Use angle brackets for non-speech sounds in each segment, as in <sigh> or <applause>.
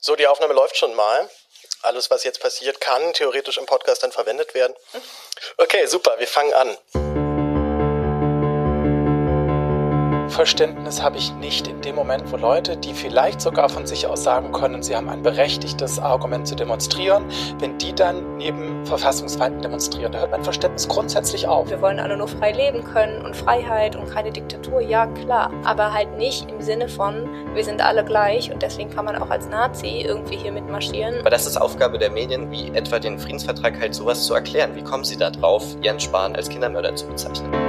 So, die Aufnahme läuft schon mal. Alles, was jetzt passiert, kann theoretisch im Podcast dann verwendet werden. Okay, super, wir fangen an. Verständnis habe ich nicht in dem Moment, wo Leute, die vielleicht sogar von sich aus sagen können, sie haben ein berechtigtes Argument zu demonstrieren, wenn die dann neben Verfassungsfeinden demonstrieren. Da hört mein Verständnis grundsätzlich auf. Wir wollen alle nur frei leben können und Freiheit und keine Diktatur, ja klar. Aber halt nicht im Sinne von, wir sind alle gleich und deswegen kann man auch als Nazi irgendwie hier mitmarschieren. Aber das ist Aufgabe der Medien, wie etwa den Friedensvertrag halt sowas zu erklären. Wie kommen sie da drauf, Jens Spahn als Kindermörder zu bezeichnen?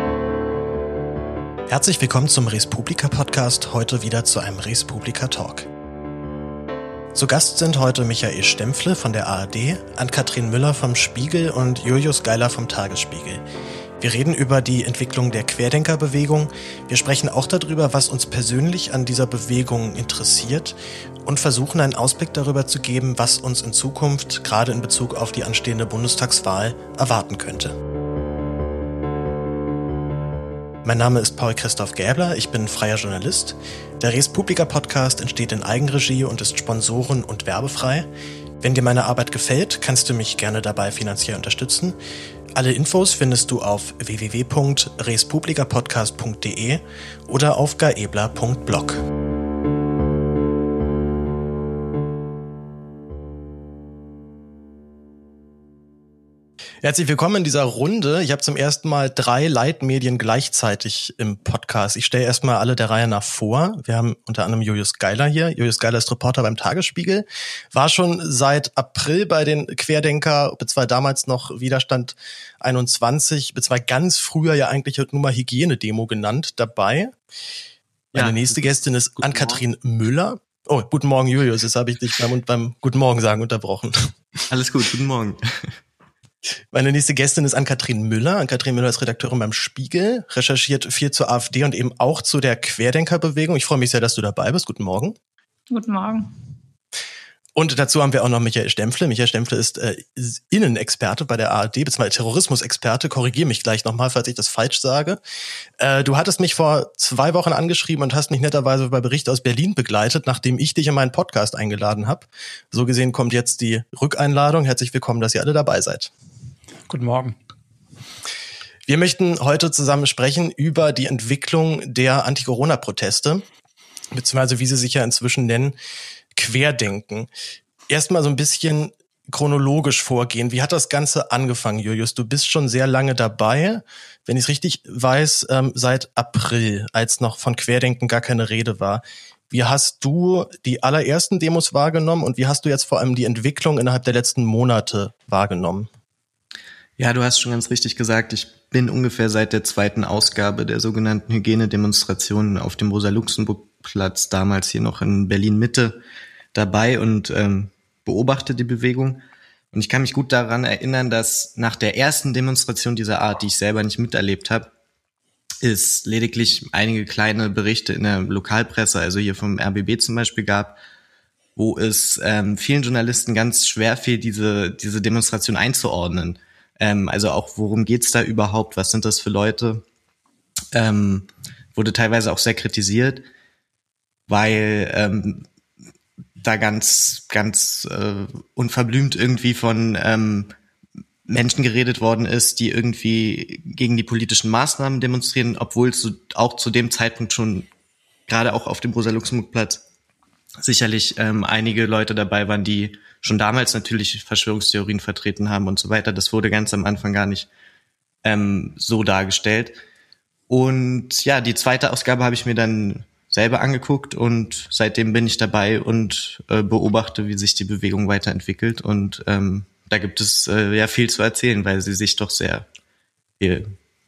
Herzlich willkommen zum Respublika Podcast, heute wieder zu einem Respublika Talk. Zu Gast sind heute Michael Stempfle von der ARD, Ann-Kathrin Müller vom Spiegel und Julius Geiler vom Tagesspiegel. Wir reden über die Entwicklung der Querdenkerbewegung. Wir sprechen auch darüber, was uns persönlich an dieser Bewegung interessiert und versuchen einen Ausblick darüber zu geben, was uns in Zukunft, gerade in Bezug auf die anstehende Bundestagswahl, erwarten könnte. Mein Name ist Paul Christoph Gäbler, ich bin freier Journalist. Der Res Publica Podcast entsteht in Eigenregie und ist sponsoren- und werbefrei. Wenn dir meine Arbeit gefällt, kannst du mich gerne dabei finanziell unterstützen. Alle Infos findest du auf www.respublicapodcast.de oder auf gaebler.blog. Herzlich willkommen in dieser Runde. Ich habe zum ersten Mal drei Leitmedien gleichzeitig im Podcast. Ich stelle erstmal alle der Reihe nach vor. Wir haben unter anderem Julius Geiler hier. Julius Geiler ist Reporter beim Tagesspiegel, war schon seit April bei den Querdenker, zwar damals noch Widerstand 21, zwar ganz früher ja eigentlich nur mal Hygienedemo genannt, dabei. Meine ja, nächste Gästin ist Ann-Kathrin Müller. Oh, guten Morgen, Julius. Jetzt habe ich dich beim, beim Guten Morgen sagen unterbrochen. Alles gut, guten Morgen. Meine nächste Gästin ist Ann-Kathrin Müller. Ann-Kathrin Müller ist Redakteurin beim Spiegel, recherchiert viel zur AfD und eben auch zu der Querdenkerbewegung. Ich freue mich sehr, dass du dabei bist. Guten Morgen. Guten Morgen. Und dazu haben wir auch noch Michael Stempfle. Michael Stempfle ist äh, Innenexperte bei der ARD, beziehungsweise Terrorismusexperte. Korrigiere mich gleich nochmal, falls ich das falsch sage. Äh, du hattest mich vor zwei Wochen angeschrieben und hast mich netterweise bei Bericht aus Berlin begleitet, nachdem ich dich in meinen Podcast eingeladen habe. So gesehen kommt jetzt die Rückeinladung. Herzlich willkommen, dass ihr alle dabei seid. Guten Morgen. Wir möchten heute zusammen sprechen über die Entwicklung der Anti-Corona-Proteste, beziehungsweise wie sie sich ja inzwischen nennen, Querdenken. Erstmal so ein bisschen chronologisch vorgehen. Wie hat das Ganze angefangen, Julius? Du bist schon sehr lange dabei, wenn ich es richtig weiß, ähm, seit April, als noch von Querdenken gar keine Rede war. Wie hast du die allerersten Demos wahrgenommen und wie hast du jetzt vor allem die Entwicklung innerhalb der letzten Monate wahrgenommen? Ja, du hast schon ganz richtig gesagt, ich bin ungefähr seit der zweiten Ausgabe der sogenannten Hygienedemonstrationen auf dem Rosa-Luxemburg-Platz, damals hier noch in Berlin-Mitte, dabei und ähm, beobachte die Bewegung. Und ich kann mich gut daran erinnern, dass nach der ersten Demonstration dieser Art, die ich selber nicht miterlebt habe, es lediglich einige kleine Berichte in der Lokalpresse, also hier vom RBB zum Beispiel gab, wo es ähm, vielen Journalisten ganz schwer fiel, diese, diese Demonstration einzuordnen. Ähm, also auch, worum geht's da überhaupt? Was sind das für Leute? Ähm, wurde teilweise auch sehr kritisiert, weil ähm, da ganz, ganz äh, unverblümt irgendwie von ähm, Menschen geredet worden ist, die irgendwie gegen die politischen Maßnahmen demonstrieren, obwohl es auch zu dem Zeitpunkt schon gerade auch auf dem Rosa-Luxemburg-Platz sicherlich ähm, einige Leute dabei waren, die schon damals natürlich Verschwörungstheorien vertreten haben und so weiter. Das wurde ganz am Anfang gar nicht ähm, so dargestellt. Und ja, die zweite Ausgabe habe ich mir dann selber angeguckt und seitdem bin ich dabei und äh, beobachte, wie sich die Bewegung weiterentwickelt. Und ähm, da gibt es äh, ja viel zu erzählen, weil sie sich doch sehr viel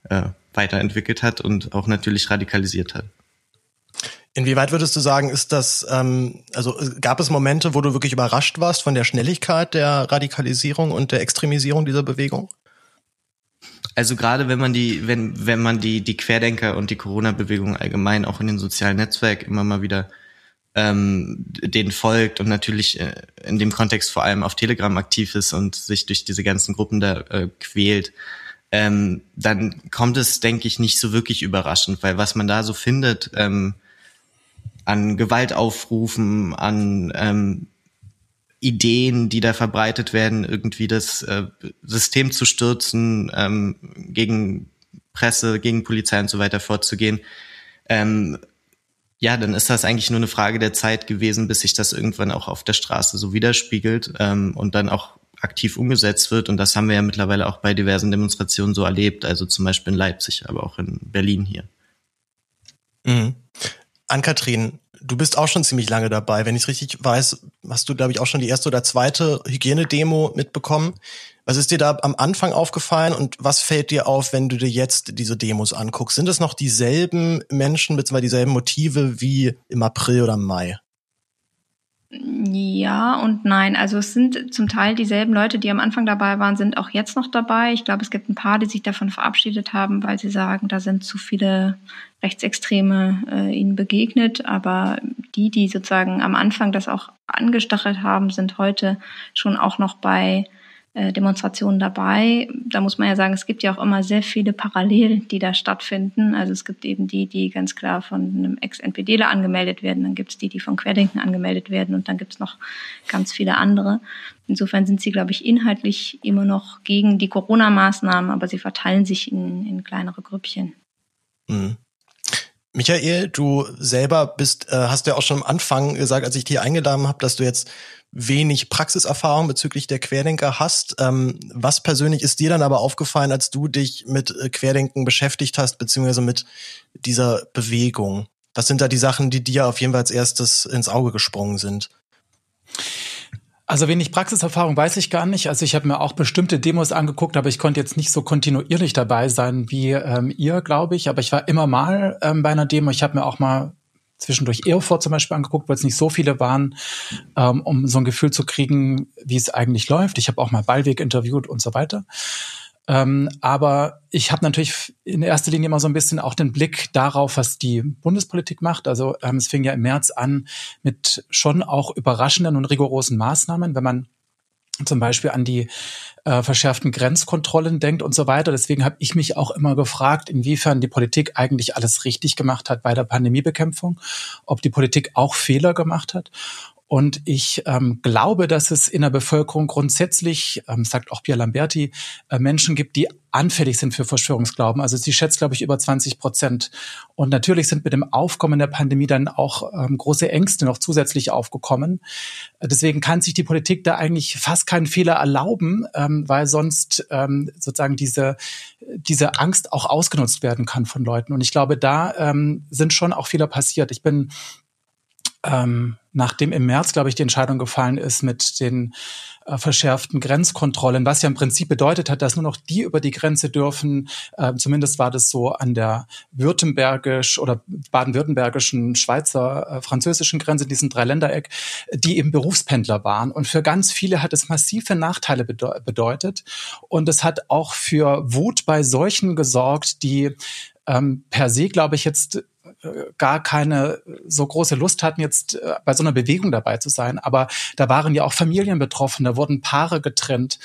äh, weiterentwickelt hat und auch natürlich radikalisiert hat. Inwieweit würdest du sagen, ist das, ähm, also gab es Momente, wo du wirklich überrascht warst von der Schnelligkeit der Radikalisierung und der Extremisierung dieser Bewegung? Also gerade wenn man die, wenn, wenn man die, die Querdenker und die Corona-Bewegung allgemein auch in den sozialen Netzwerken immer mal wieder ähm, denen folgt und natürlich äh, in dem Kontext vor allem auf Telegram aktiv ist und sich durch diese ganzen Gruppen da äh, quält, ähm, dann kommt es, denke ich, nicht so wirklich überraschend, weil was man da so findet, ähm, an Gewaltaufrufen, an ähm, Ideen, die da verbreitet werden, irgendwie das äh, System zu stürzen, ähm, gegen Presse, gegen Polizei und so weiter vorzugehen, ähm, ja, dann ist das eigentlich nur eine Frage der Zeit gewesen, bis sich das irgendwann auch auf der Straße so widerspiegelt ähm, und dann auch aktiv umgesetzt wird. Und das haben wir ja mittlerweile auch bei diversen Demonstrationen so erlebt, also zum Beispiel in Leipzig, aber auch in Berlin hier. Mhm. Ann-Kathrin, du bist auch schon ziemlich lange dabei. Wenn ich es richtig weiß, hast du, glaube ich, auch schon die erste oder zweite Hygienedemo mitbekommen. Was ist dir da am Anfang aufgefallen und was fällt dir auf, wenn du dir jetzt diese Demos anguckst? Sind es noch dieselben Menschen bzw. dieselben Motive wie im April oder Mai? Ja und nein. Also es sind zum Teil dieselben Leute, die am Anfang dabei waren, sind auch jetzt noch dabei. Ich glaube, es gibt ein paar, die sich davon verabschiedet haben, weil sie sagen, da sind zu viele Rechtsextreme äh, ihnen begegnet. Aber die, die sozusagen am Anfang das auch angestachelt haben, sind heute schon auch noch bei äh, Demonstrationen dabei. Da muss man ja sagen, es gibt ja auch immer sehr viele parallel, die da stattfinden. Also es gibt eben die, die ganz klar von einem Ex-NPDler angemeldet werden, dann gibt es die, die von Querdenken angemeldet werden und dann gibt es noch ganz viele andere. Insofern sind sie, glaube ich, inhaltlich immer noch gegen die Corona-Maßnahmen, aber sie verteilen sich in, in kleinere Grüppchen. Mhm. Michael, du selber bist, äh, hast ja auch schon am Anfang gesagt, als ich dich eingeladen habe, dass du jetzt wenig Praxiserfahrung bezüglich der Querdenker hast. Ähm, was persönlich ist dir dann aber aufgefallen, als du dich mit äh, Querdenken beschäftigt hast, beziehungsweise mit dieser Bewegung? Was sind da die Sachen, die dir auf jeden Fall als erstes ins Auge gesprungen sind? Also wenig Praxiserfahrung weiß ich gar nicht. Also ich habe mir auch bestimmte Demos angeguckt, aber ich konnte jetzt nicht so kontinuierlich dabei sein wie ähm, ihr, glaube ich. Aber ich war immer mal ähm, bei einer Demo. Ich habe mir auch mal zwischendurch Erfurt zum Beispiel angeguckt, weil es nicht so viele waren, ähm, um so ein Gefühl zu kriegen, wie es eigentlich läuft. Ich habe auch mal Ballweg interviewt und so weiter. Ähm, aber ich habe natürlich in erster Linie immer so ein bisschen auch den Blick darauf, was die Bundespolitik macht. Also ähm, es fing ja im März an mit schon auch überraschenden und rigorosen Maßnahmen, wenn man zum Beispiel an die äh, verschärften Grenzkontrollen denkt und so weiter. Deswegen habe ich mich auch immer gefragt, inwiefern die Politik eigentlich alles richtig gemacht hat bei der Pandemiebekämpfung, ob die Politik auch Fehler gemacht hat. Und ich ähm, glaube, dass es in der Bevölkerung grundsätzlich, ähm, sagt auch Pierre Lamberti, äh, Menschen gibt, die anfällig sind für Verschwörungsglauben. Also sie schätzt, glaube ich, über 20 Prozent. Und natürlich sind mit dem Aufkommen der Pandemie dann auch ähm, große Ängste noch zusätzlich aufgekommen. Deswegen kann sich die Politik da eigentlich fast keinen Fehler erlauben, ähm, weil sonst ähm, sozusagen diese, diese Angst auch ausgenutzt werden kann von Leuten. Und ich glaube, da ähm, sind schon auch Fehler passiert. Ich bin ähm, nachdem im März, glaube ich, die Entscheidung gefallen ist mit den äh, verschärften Grenzkontrollen, was ja im Prinzip bedeutet hat, dass nur noch die über die Grenze dürfen, äh, zumindest war das so an der württembergisch oder baden-württembergischen, Schweizer, äh, französischen Grenze, diesen Dreiländereck, die eben Berufspendler waren. Und für ganz viele hat es massive Nachteile bede bedeutet. Und es hat auch für Wut bei solchen gesorgt, die ähm, per se, glaube ich, jetzt gar keine so große Lust hatten, jetzt äh, bei so einer Bewegung dabei zu sein. Aber da waren ja auch Familien betroffen, da wurden Paare getrennt.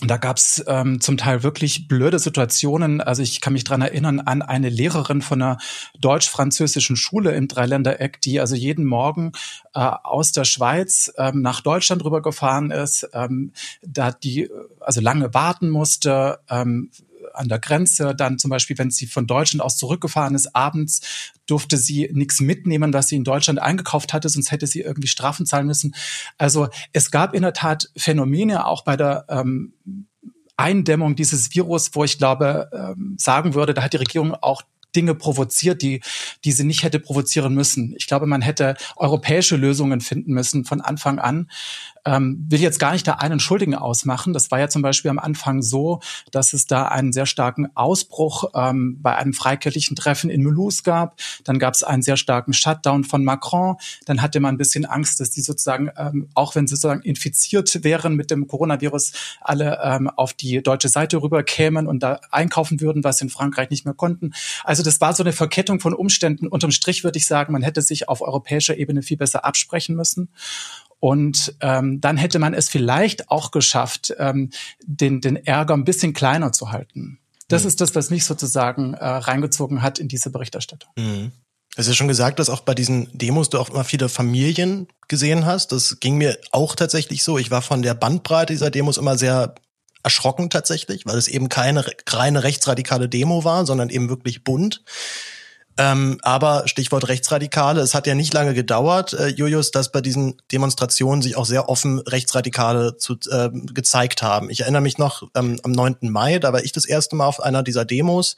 Und da gab's ähm, zum Teil wirklich blöde Situationen. Also ich kann mich dran erinnern an eine Lehrerin von einer deutsch-französischen Schule im Dreiländereck, die also jeden Morgen äh, aus der Schweiz ähm, nach Deutschland rübergefahren ist, ähm, da die also lange warten musste, ähm, an der Grenze. Dann zum Beispiel, wenn sie von Deutschland aus zurückgefahren ist, abends durfte sie nichts mitnehmen, was sie in Deutschland eingekauft hatte, sonst hätte sie irgendwie Strafen zahlen müssen. Also es gab in der Tat Phänomene auch bei der ähm, Eindämmung dieses Virus, wo ich glaube, ähm, sagen würde, da hat die Regierung auch Dinge provoziert, die, die sie nicht hätte provozieren müssen. Ich glaube, man hätte europäische Lösungen finden müssen von Anfang an. Ähm, will jetzt gar nicht da einen Schuldigen ausmachen. Das war ja zum Beispiel am Anfang so, dass es da einen sehr starken Ausbruch ähm, bei einem freikirchlichen Treffen in Mulhouse gab. Dann gab es einen sehr starken Shutdown von Macron. Dann hatte man ein bisschen Angst, dass die sozusagen, ähm, auch wenn sie sozusagen infiziert wären mit dem Coronavirus, alle ähm, auf die deutsche Seite rüberkämen und da einkaufen würden, was in Frankreich nicht mehr konnten. Also das war so eine Verkettung von Umständen. Unterm Strich würde ich sagen, man hätte sich auf europäischer Ebene viel besser absprechen müssen. Und ähm, dann hätte man es vielleicht auch geschafft, ähm, den, den Ärger ein bisschen kleiner zu halten. Das mhm. ist das, was mich sozusagen äh, reingezogen hat in diese Berichterstattung. Mhm. hast ja schon gesagt, dass auch bei diesen Demos du auch immer viele Familien gesehen hast. Das ging mir auch tatsächlich so. Ich war von der Bandbreite dieser Demos immer sehr erschrocken tatsächlich, weil es eben keine reine rechtsradikale Demo war, sondern eben wirklich bunt. Ähm, aber Stichwort Rechtsradikale, es hat ja nicht lange gedauert, äh, Julius, dass bei diesen Demonstrationen sich auch sehr offen Rechtsradikale zu, äh, gezeigt haben. Ich erinnere mich noch ähm, am 9. Mai, da war ich das erste Mal auf einer dieser Demos.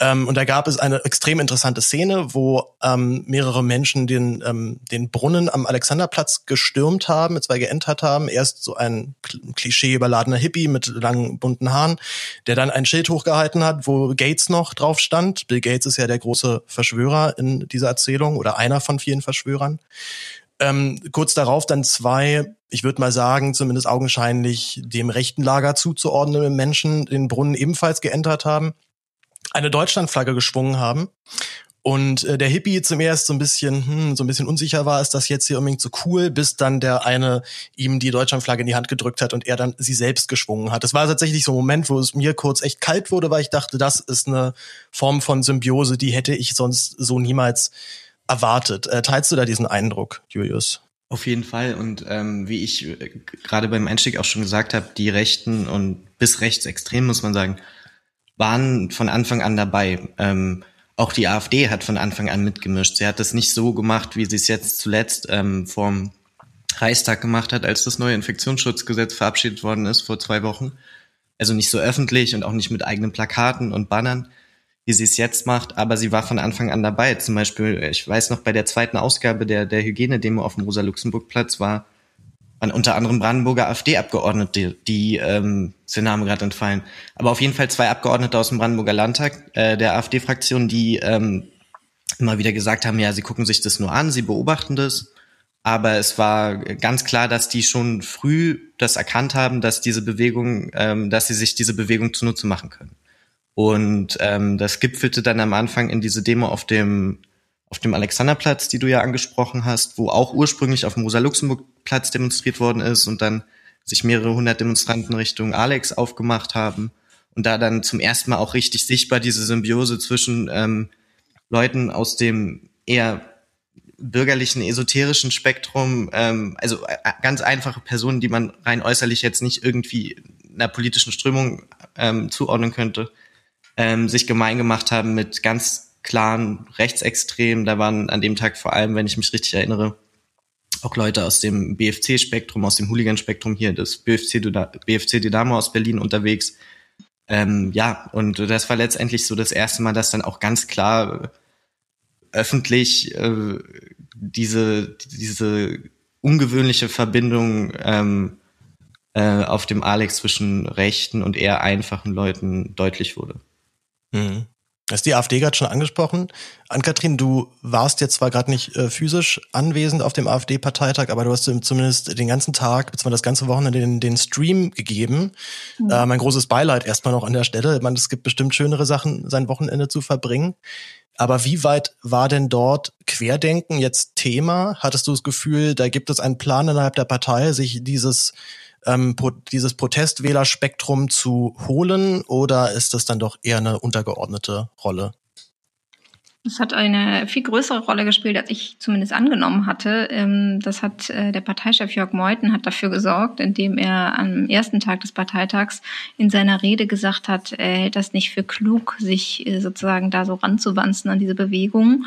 Ähm, und da gab es eine extrem interessante Szene, wo ähm, mehrere Menschen den, ähm, den Brunnen am Alexanderplatz gestürmt haben, zwei geentert haben. Erst so ein Klischee überladener Hippie mit langen bunten Haaren, der dann ein Schild hochgehalten hat, wo Gates noch drauf stand. Bill Gates ist ja der große Verschwörer in dieser Erzählung oder einer von vielen Verschwörern. Ähm, kurz darauf dann zwei, ich würde mal sagen, zumindest augenscheinlich dem rechten Lager zuzuordnende Menschen den Brunnen ebenfalls geentert haben eine Deutschlandflagge geschwungen haben. Und äh, der Hippie zum erst so ein bisschen, hm, so ein bisschen unsicher war, ist das jetzt hier unbedingt so cool, bis dann der eine ihm die Deutschlandflagge in die Hand gedrückt hat und er dann sie selbst geschwungen hat. Das war tatsächlich so ein Moment, wo es mir kurz echt kalt wurde, weil ich dachte, das ist eine Form von Symbiose, die hätte ich sonst so niemals erwartet. Äh, teilst du da diesen Eindruck, Julius? Auf jeden Fall. Und ähm, wie ich äh, gerade beim Einstieg auch schon gesagt habe, die Rechten und bis rechtsextrem, muss man sagen, waren von Anfang an dabei. Ähm, auch die AfD hat von Anfang an mitgemischt. Sie hat das nicht so gemacht, wie sie es jetzt zuletzt ähm, vorm Reichstag gemacht hat, als das neue Infektionsschutzgesetz verabschiedet worden ist vor zwei Wochen. Also nicht so öffentlich und auch nicht mit eigenen Plakaten und Bannern, wie sie es jetzt macht, aber sie war von Anfang an dabei. Zum Beispiel, ich weiß noch, bei der zweiten Ausgabe der, der Hygienedemo auf dem Rosa-Luxemburg-Platz war waren unter anderem Brandenburger AfD-Abgeordnete, die ähm, sind Name gerade entfallen. Aber auf jeden Fall zwei Abgeordnete aus dem Brandenburger Landtag äh, der AfD-Fraktion, die ähm, immer wieder gesagt haben, ja, sie gucken sich das nur an, sie beobachten das. Aber es war ganz klar, dass die schon früh das erkannt haben, dass diese Bewegung, ähm, dass sie sich diese Bewegung zunutze machen können. Und ähm, das gipfelte dann am Anfang in diese Demo auf dem auf dem Alexanderplatz, die du ja angesprochen hast, wo auch ursprünglich auf dem Rosa-Luxemburg-Platz demonstriert worden ist und dann sich mehrere hundert Demonstranten Richtung Alex aufgemacht haben und da dann zum ersten Mal auch richtig sichtbar diese Symbiose zwischen ähm, Leuten aus dem eher bürgerlichen, esoterischen Spektrum, ähm, also äh, ganz einfache Personen, die man rein äußerlich jetzt nicht irgendwie einer politischen Strömung ähm, zuordnen könnte, ähm, sich gemein gemacht haben mit ganz klaren Rechtsextremen. Da waren an dem Tag vor allem, wenn ich mich richtig erinnere, auch Leute aus dem BFC-Spektrum, aus dem Hooligan-Spektrum hier, das BFC, BFC Dynamo aus Berlin unterwegs. Ähm, ja, und das war letztendlich so das erste Mal, dass dann auch ganz klar öffentlich äh, diese, diese ungewöhnliche Verbindung ähm, äh, auf dem Alex zwischen rechten und eher einfachen Leuten deutlich wurde. Mhm. Hast die AfD gerade schon angesprochen. Ann-Kathrin, du warst jetzt zwar gerade nicht äh, physisch anwesend auf dem AfD-Parteitag, aber du hast zumindest den ganzen Tag, beziehungsweise das ganze Wochenende den, den Stream gegeben. Mhm. Äh, mein großes Beileid erstmal noch an der Stelle. Ich meine, es gibt bestimmt schönere Sachen, sein Wochenende zu verbringen. Aber wie weit war denn dort Querdenken jetzt Thema? Hattest du das Gefühl, da gibt es einen Plan innerhalb der Partei, sich dieses ähm, dieses Protestwählerspektrum zu holen oder ist das dann doch eher eine untergeordnete Rolle? Das hat eine viel größere Rolle gespielt, als ich zumindest angenommen hatte. Ähm, das hat äh, der Parteichef Jörg Meuthen hat dafür gesorgt, indem er am ersten Tag des Parteitags in seiner Rede gesagt hat, er hält das nicht für klug, sich äh, sozusagen da so ranzuwanzen an diese Bewegung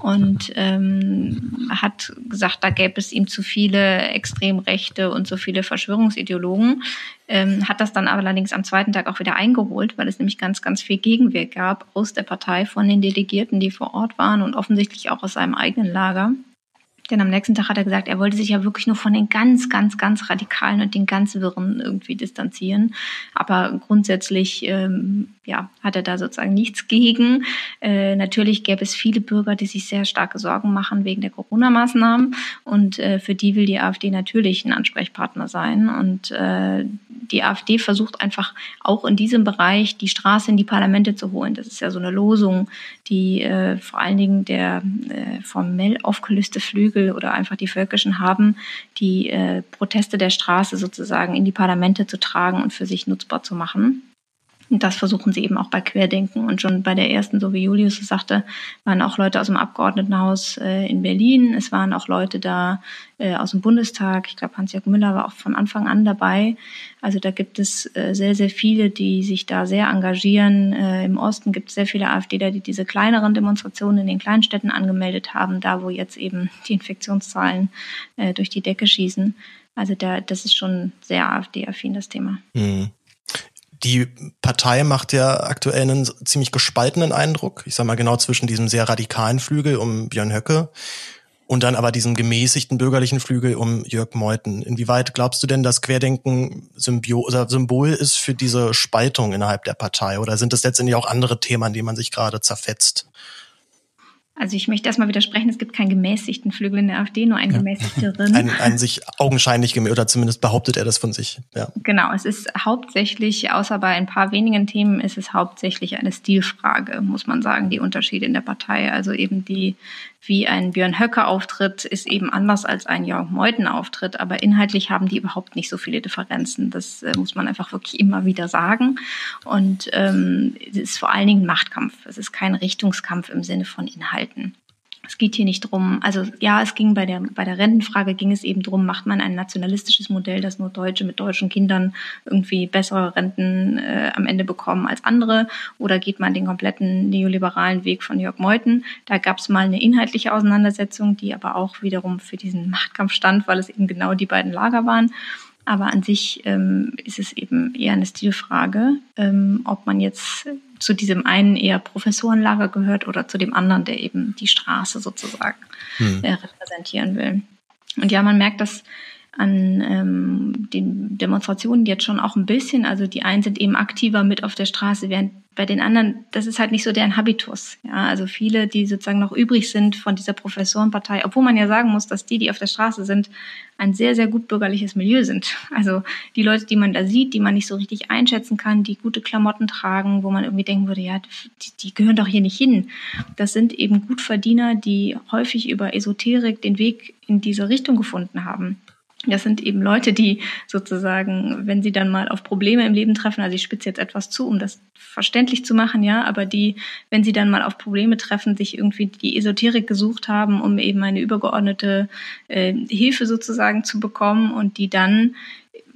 und ähm, hat gesagt, da gäbe es ihm zu viele Extremrechte und so viele Verschwörungsideologen ähm, hat das dann aber allerdings am zweiten Tag auch wieder eingeholt, weil es nämlich ganz, ganz viel Gegenwehr gab aus der Partei von den Delegierten, die vor Ort waren und offensichtlich auch aus seinem eigenen Lager. Denn am nächsten Tag hat er gesagt, er wollte sich ja wirklich nur von den ganz, ganz, ganz Radikalen und den ganz Wirren irgendwie distanzieren. Aber grundsätzlich ähm, ja, hat er da sozusagen nichts gegen. Äh, natürlich gäbe es viele Bürger, die sich sehr starke Sorgen machen wegen der Corona-Maßnahmen. Und äh, für die will die AfD natürlich ein Ansprechpartner sein. Und äh, die AfD versucht einfach auch in diesem Bereich die Straße in die Parlamente zu holen. Das ist ja so eine Losung, die äh, vor allen Dingen der äh, formell aufgelöste Flügel oder einfach die Völkischen haben, die äh, Proteste der Straße sozusagen in die Parlamente zu tragen und für sich nutzbar zu machen. Und das versuchen sie eben auch bei Querdenken. Und schon bei der ersten, so wie Julius es sagte, waren auch Leute aus dem Abgeordnetenhaus äh, in Berlin. Es waren auch Leute da äh, aus dem Bundestag. Ich glaube, Hans-Jörg Müller war auch von Anfang an dabei. Also da gibt es äh, sehr, sehr viele, die sich da sehr engagieren. Äh, Im Osten gibt es sehr viele AfDler, die diese kleineren Demonstrationen in den Kleinstädten angemeldet haben, da wo jetzt eben die Infektionszahlen äh, durch die Decke schießen. Also da, das ist schon sehr AfD-affin, das Thema. Mhm. Die Partei macht ja aktuell einen ziemlich gespaltenen Eindruck. Ich sage mal genau zwischen diesem sehr radikalen Flügel um Björn Höcke und dann aber diesem gemäßigten bürgerlichen Flügel um Jörg Meuthen. Inwieweit glaubst du denn, dass Querdenken Symbio oder Symbol ist für diese Spaltung innerhalb der Partei? Oder sind es letztendlich auch andere Themen, an denen man sich gerade zerfetzt? Also ich möchte erstmal widersprechen, es gibt keinen gemäßigten Flügel in der AfD, nur einen ja. gemäßigteren. Ein, ein sich augenscheinlich gemäßigt, oder zumindest behauptet er das von sich. Ja. Genau, es ist hauptsächlich, außer bei ein paar wenigen Themen, ist es hauptsächlich eine Stilfrage, muss man sagen, die Unterschiede in der Partei. Also eben die wie ein Björn Höcke auftritt, ist eben anders als ein Jörg Meuthen auftritt. Aber inhaltlich haben die überhaupt nicht so viele Differenzen. Das äh, muss man einfach wirklich immer wieder sagen. Und ähm, es ist vor allen Dingen Machtkampf. Es ist kein Richtungskampf im Sinne von Inhalten. Es geht hier nicht drum, also ja, es ging bei der, bei der Rentenfrage ging es eben drum, macht man ein nationalistisches Modell, dass nur Deutsche mit deutschen Kindern irgendwie bessere Renten äh, am Ende bekommen als andere oder geht man den kompletten neoliberalen Weg von Jörg Meuthen? Da gab es mal eine inhaltliche Auseinandersetzung, die aber auch wiederum für diesen Machtkampf stand, weil es eben genau die beiden Lager waren. Aber an sich ähm, ist es eben eher eine Stilfrage, ähm, ob man jetzt zu diesem einen eher Professorenlager gehört oder zu dem anderen, der eben die Straße sozusagen hm. äh, repräsentieren will. Und ja, man merkt das an ähm, den Demonstrationen jetzt schon auch ein bisschen. Also die einen sind eben aktiver mit auf der Straße, während bei den anderen, das ist halt nicht so deren Habitus. Ja, also viele, die sozusagen noch übrig sind von dieser Professorenpartei, obwohl man ja sagen muss, dass die, die auf der Straße sind, ein sehr, sehr gut bürgerliches Milieu sind. <laughs> Also die Leute, die man da sieht, die man nicht so richtig einschätzen kann, die gute Klamotten tragen, wo man irgendwie denken würde, ja, die, die gehören doch hier nicht hin. Das sind eben Gutverdiener, die häufig über Esoterik den Weg in diese Richtung gefunden haben. Das sind eben Leute, die sozusagen, wenn sie dann mal auf Probleme im Leben treffen, also ich spitze jetzt etwas zu, um das verständlich zu machen, ja, aber die, wenn sie dann mal auf Probleme treffen, sich irgendwie die Esoterik gesucht haben, um eben eine übergeordnete äh, Hilfe sozusagen zu bekommen und die dann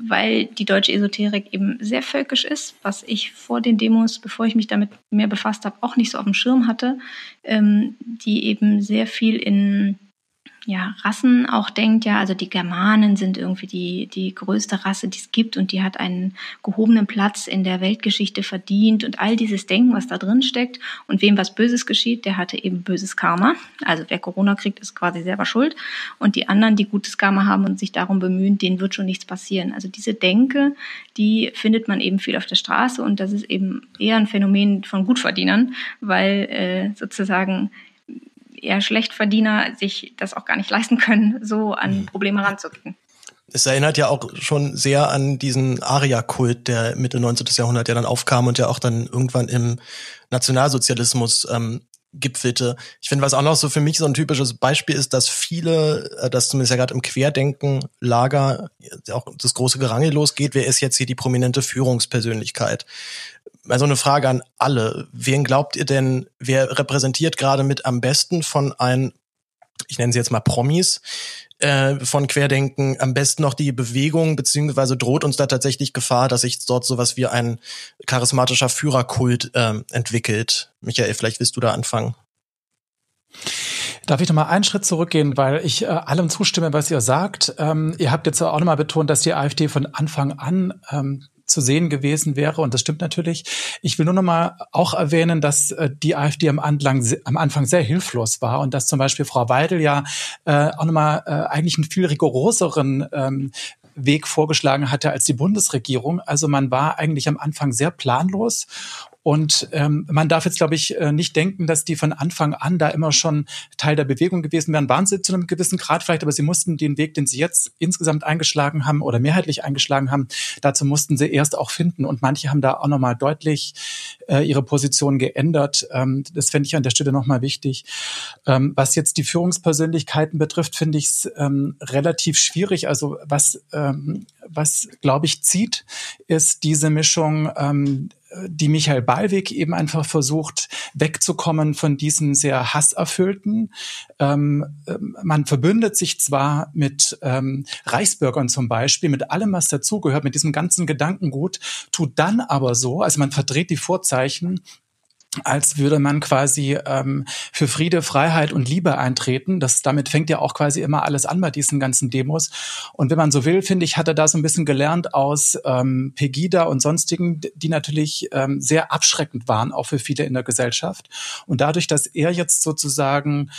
weil die deutsche Esoterik eben sehr völkisch ist, was ich vor den Demos, bevor ich mich damit mehr befasst habe, auch nicht so auf dem Schirm hatte, ähm, die eben sehr viel in ja, Rassen auch denkt, ja, also die Germanen sind irgendwie die, die größte Rasse, die es gibt und die hat einen gehobenen Platz in der Weltgeschichte verdient und all dieses Denken, was da drin steckt und wem was Böses geschieht, der hatte eben böses Karma. Also wer Corona kriegt, ist quasi selber schuld und die anderen, die gutes Karma haben und sich darum bemühen, denen wird schon nichts passieren. Also diese Denke, die findet man eben viel auf der Straße und das ist eben eher ein Phänomen von Gutverdienern, weil äh, sozusagen eher Schlechtverdiener sich das auch gar nicht leisten können, so an mhm. Probleme ranzugehen. Es erinnert ja auch schon sehr an diesen Aria-Kult, der Mitte 19. Jahrhundert ja dann aufkam und ja auch dann irgendwann im Nationalsozialismus ähm, gipfelte. Ich finde, was auch noch so für mich so ein typisches Beispiel ist, dass viele, äh, dass zumindest ja gerade im Querdenken-Lager auch das große Gerangel losgeht, wer ist jetzt hier die prominente Führungspersönlichkeit? Also eine Frage an alle. Wen glaubt ihr denn, wer repräsentiert gerade mit am besten von ein, ich nenne sie jetzt mal Promis, äh, von Querdenken am besten noch die Bewegung, beziehungsweise droht uns da tatsächlich Gefahr, dass sich dort sowas wie ein charismatischer Führerkult äh, entwickelt? Michael, vielleicht willst du da anfangen. Darf ich noch mal einen Schritt zurückgehen, weil ich äh, allem zustimme, was ihr sagt. Ähm, ihr habt jetzt auch noch mal betont, dass die AfD von Anfang an ähm, zu sehen gewesen wäre. Und das stimmt natürlich. Ich will nur noch mal auch erwähnen, dass äh, die AfD am Anfang, am Anfang sehr hilflos war und dass zum Beispiel Frau Weidel ja äh, auch noch mal äh, eigentlich einen viel rigoroseren ähm, Weg vorgeschlagen hatte als die Bundesregierung. Also man war eigentlich am Anfang sehr planlos und ähm, man darf jetzt, glaube ich, äh, nicht denken, dass die von Anfang an da immer schon Teil der Bewegung gewesen wären. Waren sie zu einem gewissen Grad vielleicht, aber sie mussten den Weg, den sie jetzt insgesamt eingeschlagen haben oder mehrheitlich eingeschlagen haben, dazu mussten sie erst auch finden. Und manche haben da auch nochmal deutlich äh, ihre Position geändert. Ähm, das fände ich an der Stelle nochmal wichtig. Ähm, was jetzt die Führungspersönlichkeiten betrifft, finde ich es ähm, relativ schwierig. Also was ähm, was glaube ich zieht, ist diese Mischung, ähm, die Michael Ballweg eben einfach versucht, wegzukommen von diesem sehr hasserfüllten. Ähm, ähm, man verbündet sich zwar mit ähm, Reichsbürgern zum Beispiel, mit allem, was dazugehört, mit diesem ganzen Gedankengut, tut dann aber so, also man verdreht die Vorzeichen als würde man quasi ähm, für Friede, Freiheit und Liebe eintreten. Das damit fängt ja auch quasi immer alles an bei diesen ganzen Demos. Und wenn man so will, finde ich, hat er da so ein bisschen gelernt aus ähm, Pegida und sonstigen, die natürlich ähm, sehr abschreckend waren, auch für viele in der Gesellschaft. Und dadurch, dass er jetzt sozusagen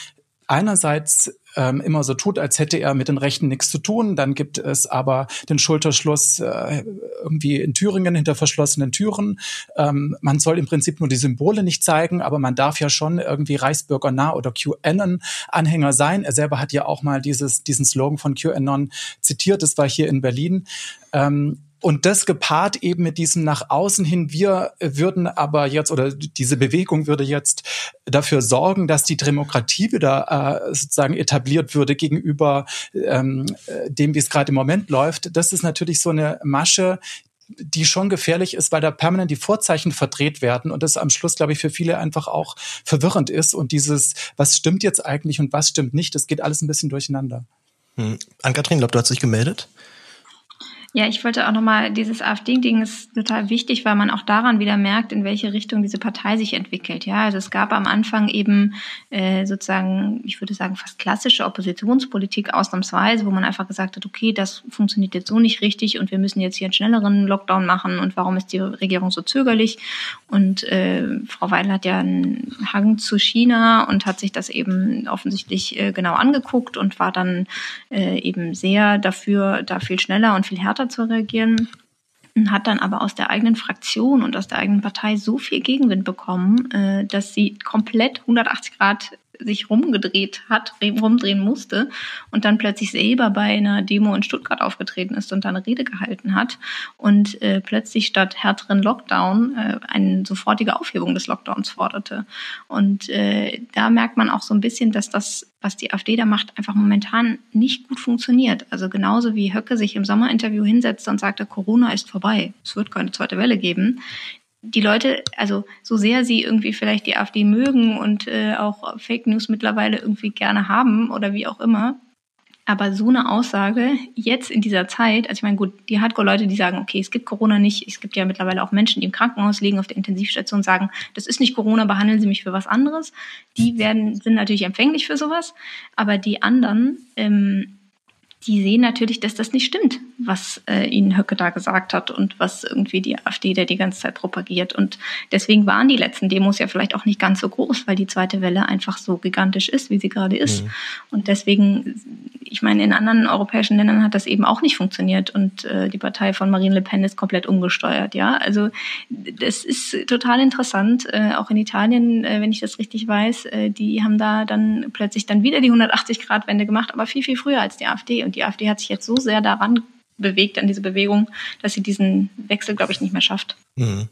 einerseits ähm, immer so tut, als hätte er mit den Rechten nichts zu tun. Dann gibt es aber den Schulterschluss äh, irgendwie in Thüringen hinter verschlossenen Türen. Ähm, man soll im Prinzip nur die Symbole nicht zeigen, aber man darf ja schon irgendwie Reichsbürger nah oder QAnon-Anhänger sein. Er selber hat ja auch mal dieses, diesen Slogan von QAnon zitiert. Das war hier in Berlin. Ähm, und das gepaart eben mit diesem nach außen hin, wir würden aber jetzt oder diese Bewegung würde jetzt dafür sorgen, dass die Demokratie wieder äh, sozusagen etabliert würde gegenüber ähm, dem, wie es gerade im Moment läuft. Das ist natürlich so eine Masche, die schon gefährlich ist, weil da permanent die Vorzeichen verdreht werden und das am Schluss, glaube ich, für viele einfach auch verwirrend ist. Und dieses, was stimmt jetzt eigentlich und was stimmt nicht, das geht alles ein bisschen durcheinander. Hm. Ann-Kathrin, glaube du hast dich gemeldet? Ja, ich wollte auch nochmal, dieses AfD-Ding ist total wichtig, weil man auch daran wieder merkt, in welche Richtung diese Partei sich entwickelt. Ja, also es gab am Anfang eben äh, sozusagen, ich würde sagen, fast klassische Oppositionspolitik ausnahmsweise, wo man einfach gesagt hat, okay, das funktioniert jetzt so nicht richtig und wir müssen jetzt hier einen schnelleren Lockdown machen und warum ist die Regierung so zögerlich? Und äh, Frau Weil hat ja einen Hang zu China und hat sich das eben offensichtlich äh, genau angeguckt und war dann äh, eben sehr dafür, da viel schneller und viel härter härter zu reagieren und hat dann aber aus der eigenen Fraktion und aus der eigenen Partei so viel Gegenwind bekommen, äh, dass sie komplett 180 Grad sich rumgedreht hat, rumdrehen musste und dann plötzlich selber bei einer Demo in Stuttgart aufgetreten ist und da eine Rede gehalten hat und äh, plötzlich statt härteren Lockdown äh, eine sofortige Aufhebung des Lockdowns forderte. Und äh, da merkt man auch so ein bisschen, dass das, was die AfD da macht, einfach momentan nicht gut funktioniert. Also genauso wie Höcke sich im Sommerinterview hinsetzte und sagte, Corona ist vorbei, es wird keine zweite Welle geben, die Leute, also so sehr sie irgendwie vielleicht die AfD mögen und äh, auch Fake News mittlerweile irgendwie gerne haben oder wie auch immer, aber so eine Aussage jetzt in dieser Zeit, also ich meine, gut, die Hardcore-Leute, die sagen, okay, es gibt Corona nicht, es gibt ja mittlerweile auch Menschen, die im Krankenhaus liegen, auf der Intensivstation, sagen, das ist nicht Corona, behandeln Sie mich für was anderes. Die werden, sind natürlich empfänglich für sowas, aber die anderen, ähm, die sehen natürlich, dass das nicht stimmt, was äh, ihnen Höcke da gesagt hat und was irgendwie die AfD da die ganze Zeit propagiert. Und deswegen waren die letzten Demos ja vielleicht auch nicht ganz so groß, weil die zweite Welle einfach so gigantisch ist, wie sie gerade ist. Mhm. Und deswegen, ich meine, in anderen europäischen Ländern hat das eben auch nicht funktioniert und äh, die Partei von Marine Le Pen ist komplett umgesteuert. Ja, also das ist total interessant. Äh, auch in Italien, äh, wenn ich das richtig weiß, äh, die haben da dann plötzlich dann wieder die 180-Grad-Wende gemacht, aber viel, viel früher als die AfD. Und die AfD hat sich jetzt so sehr daran bewegt, an diese Bewegung, dass sie diesen Wechsel, glaube ich, nicht mehr schafft. Mhm.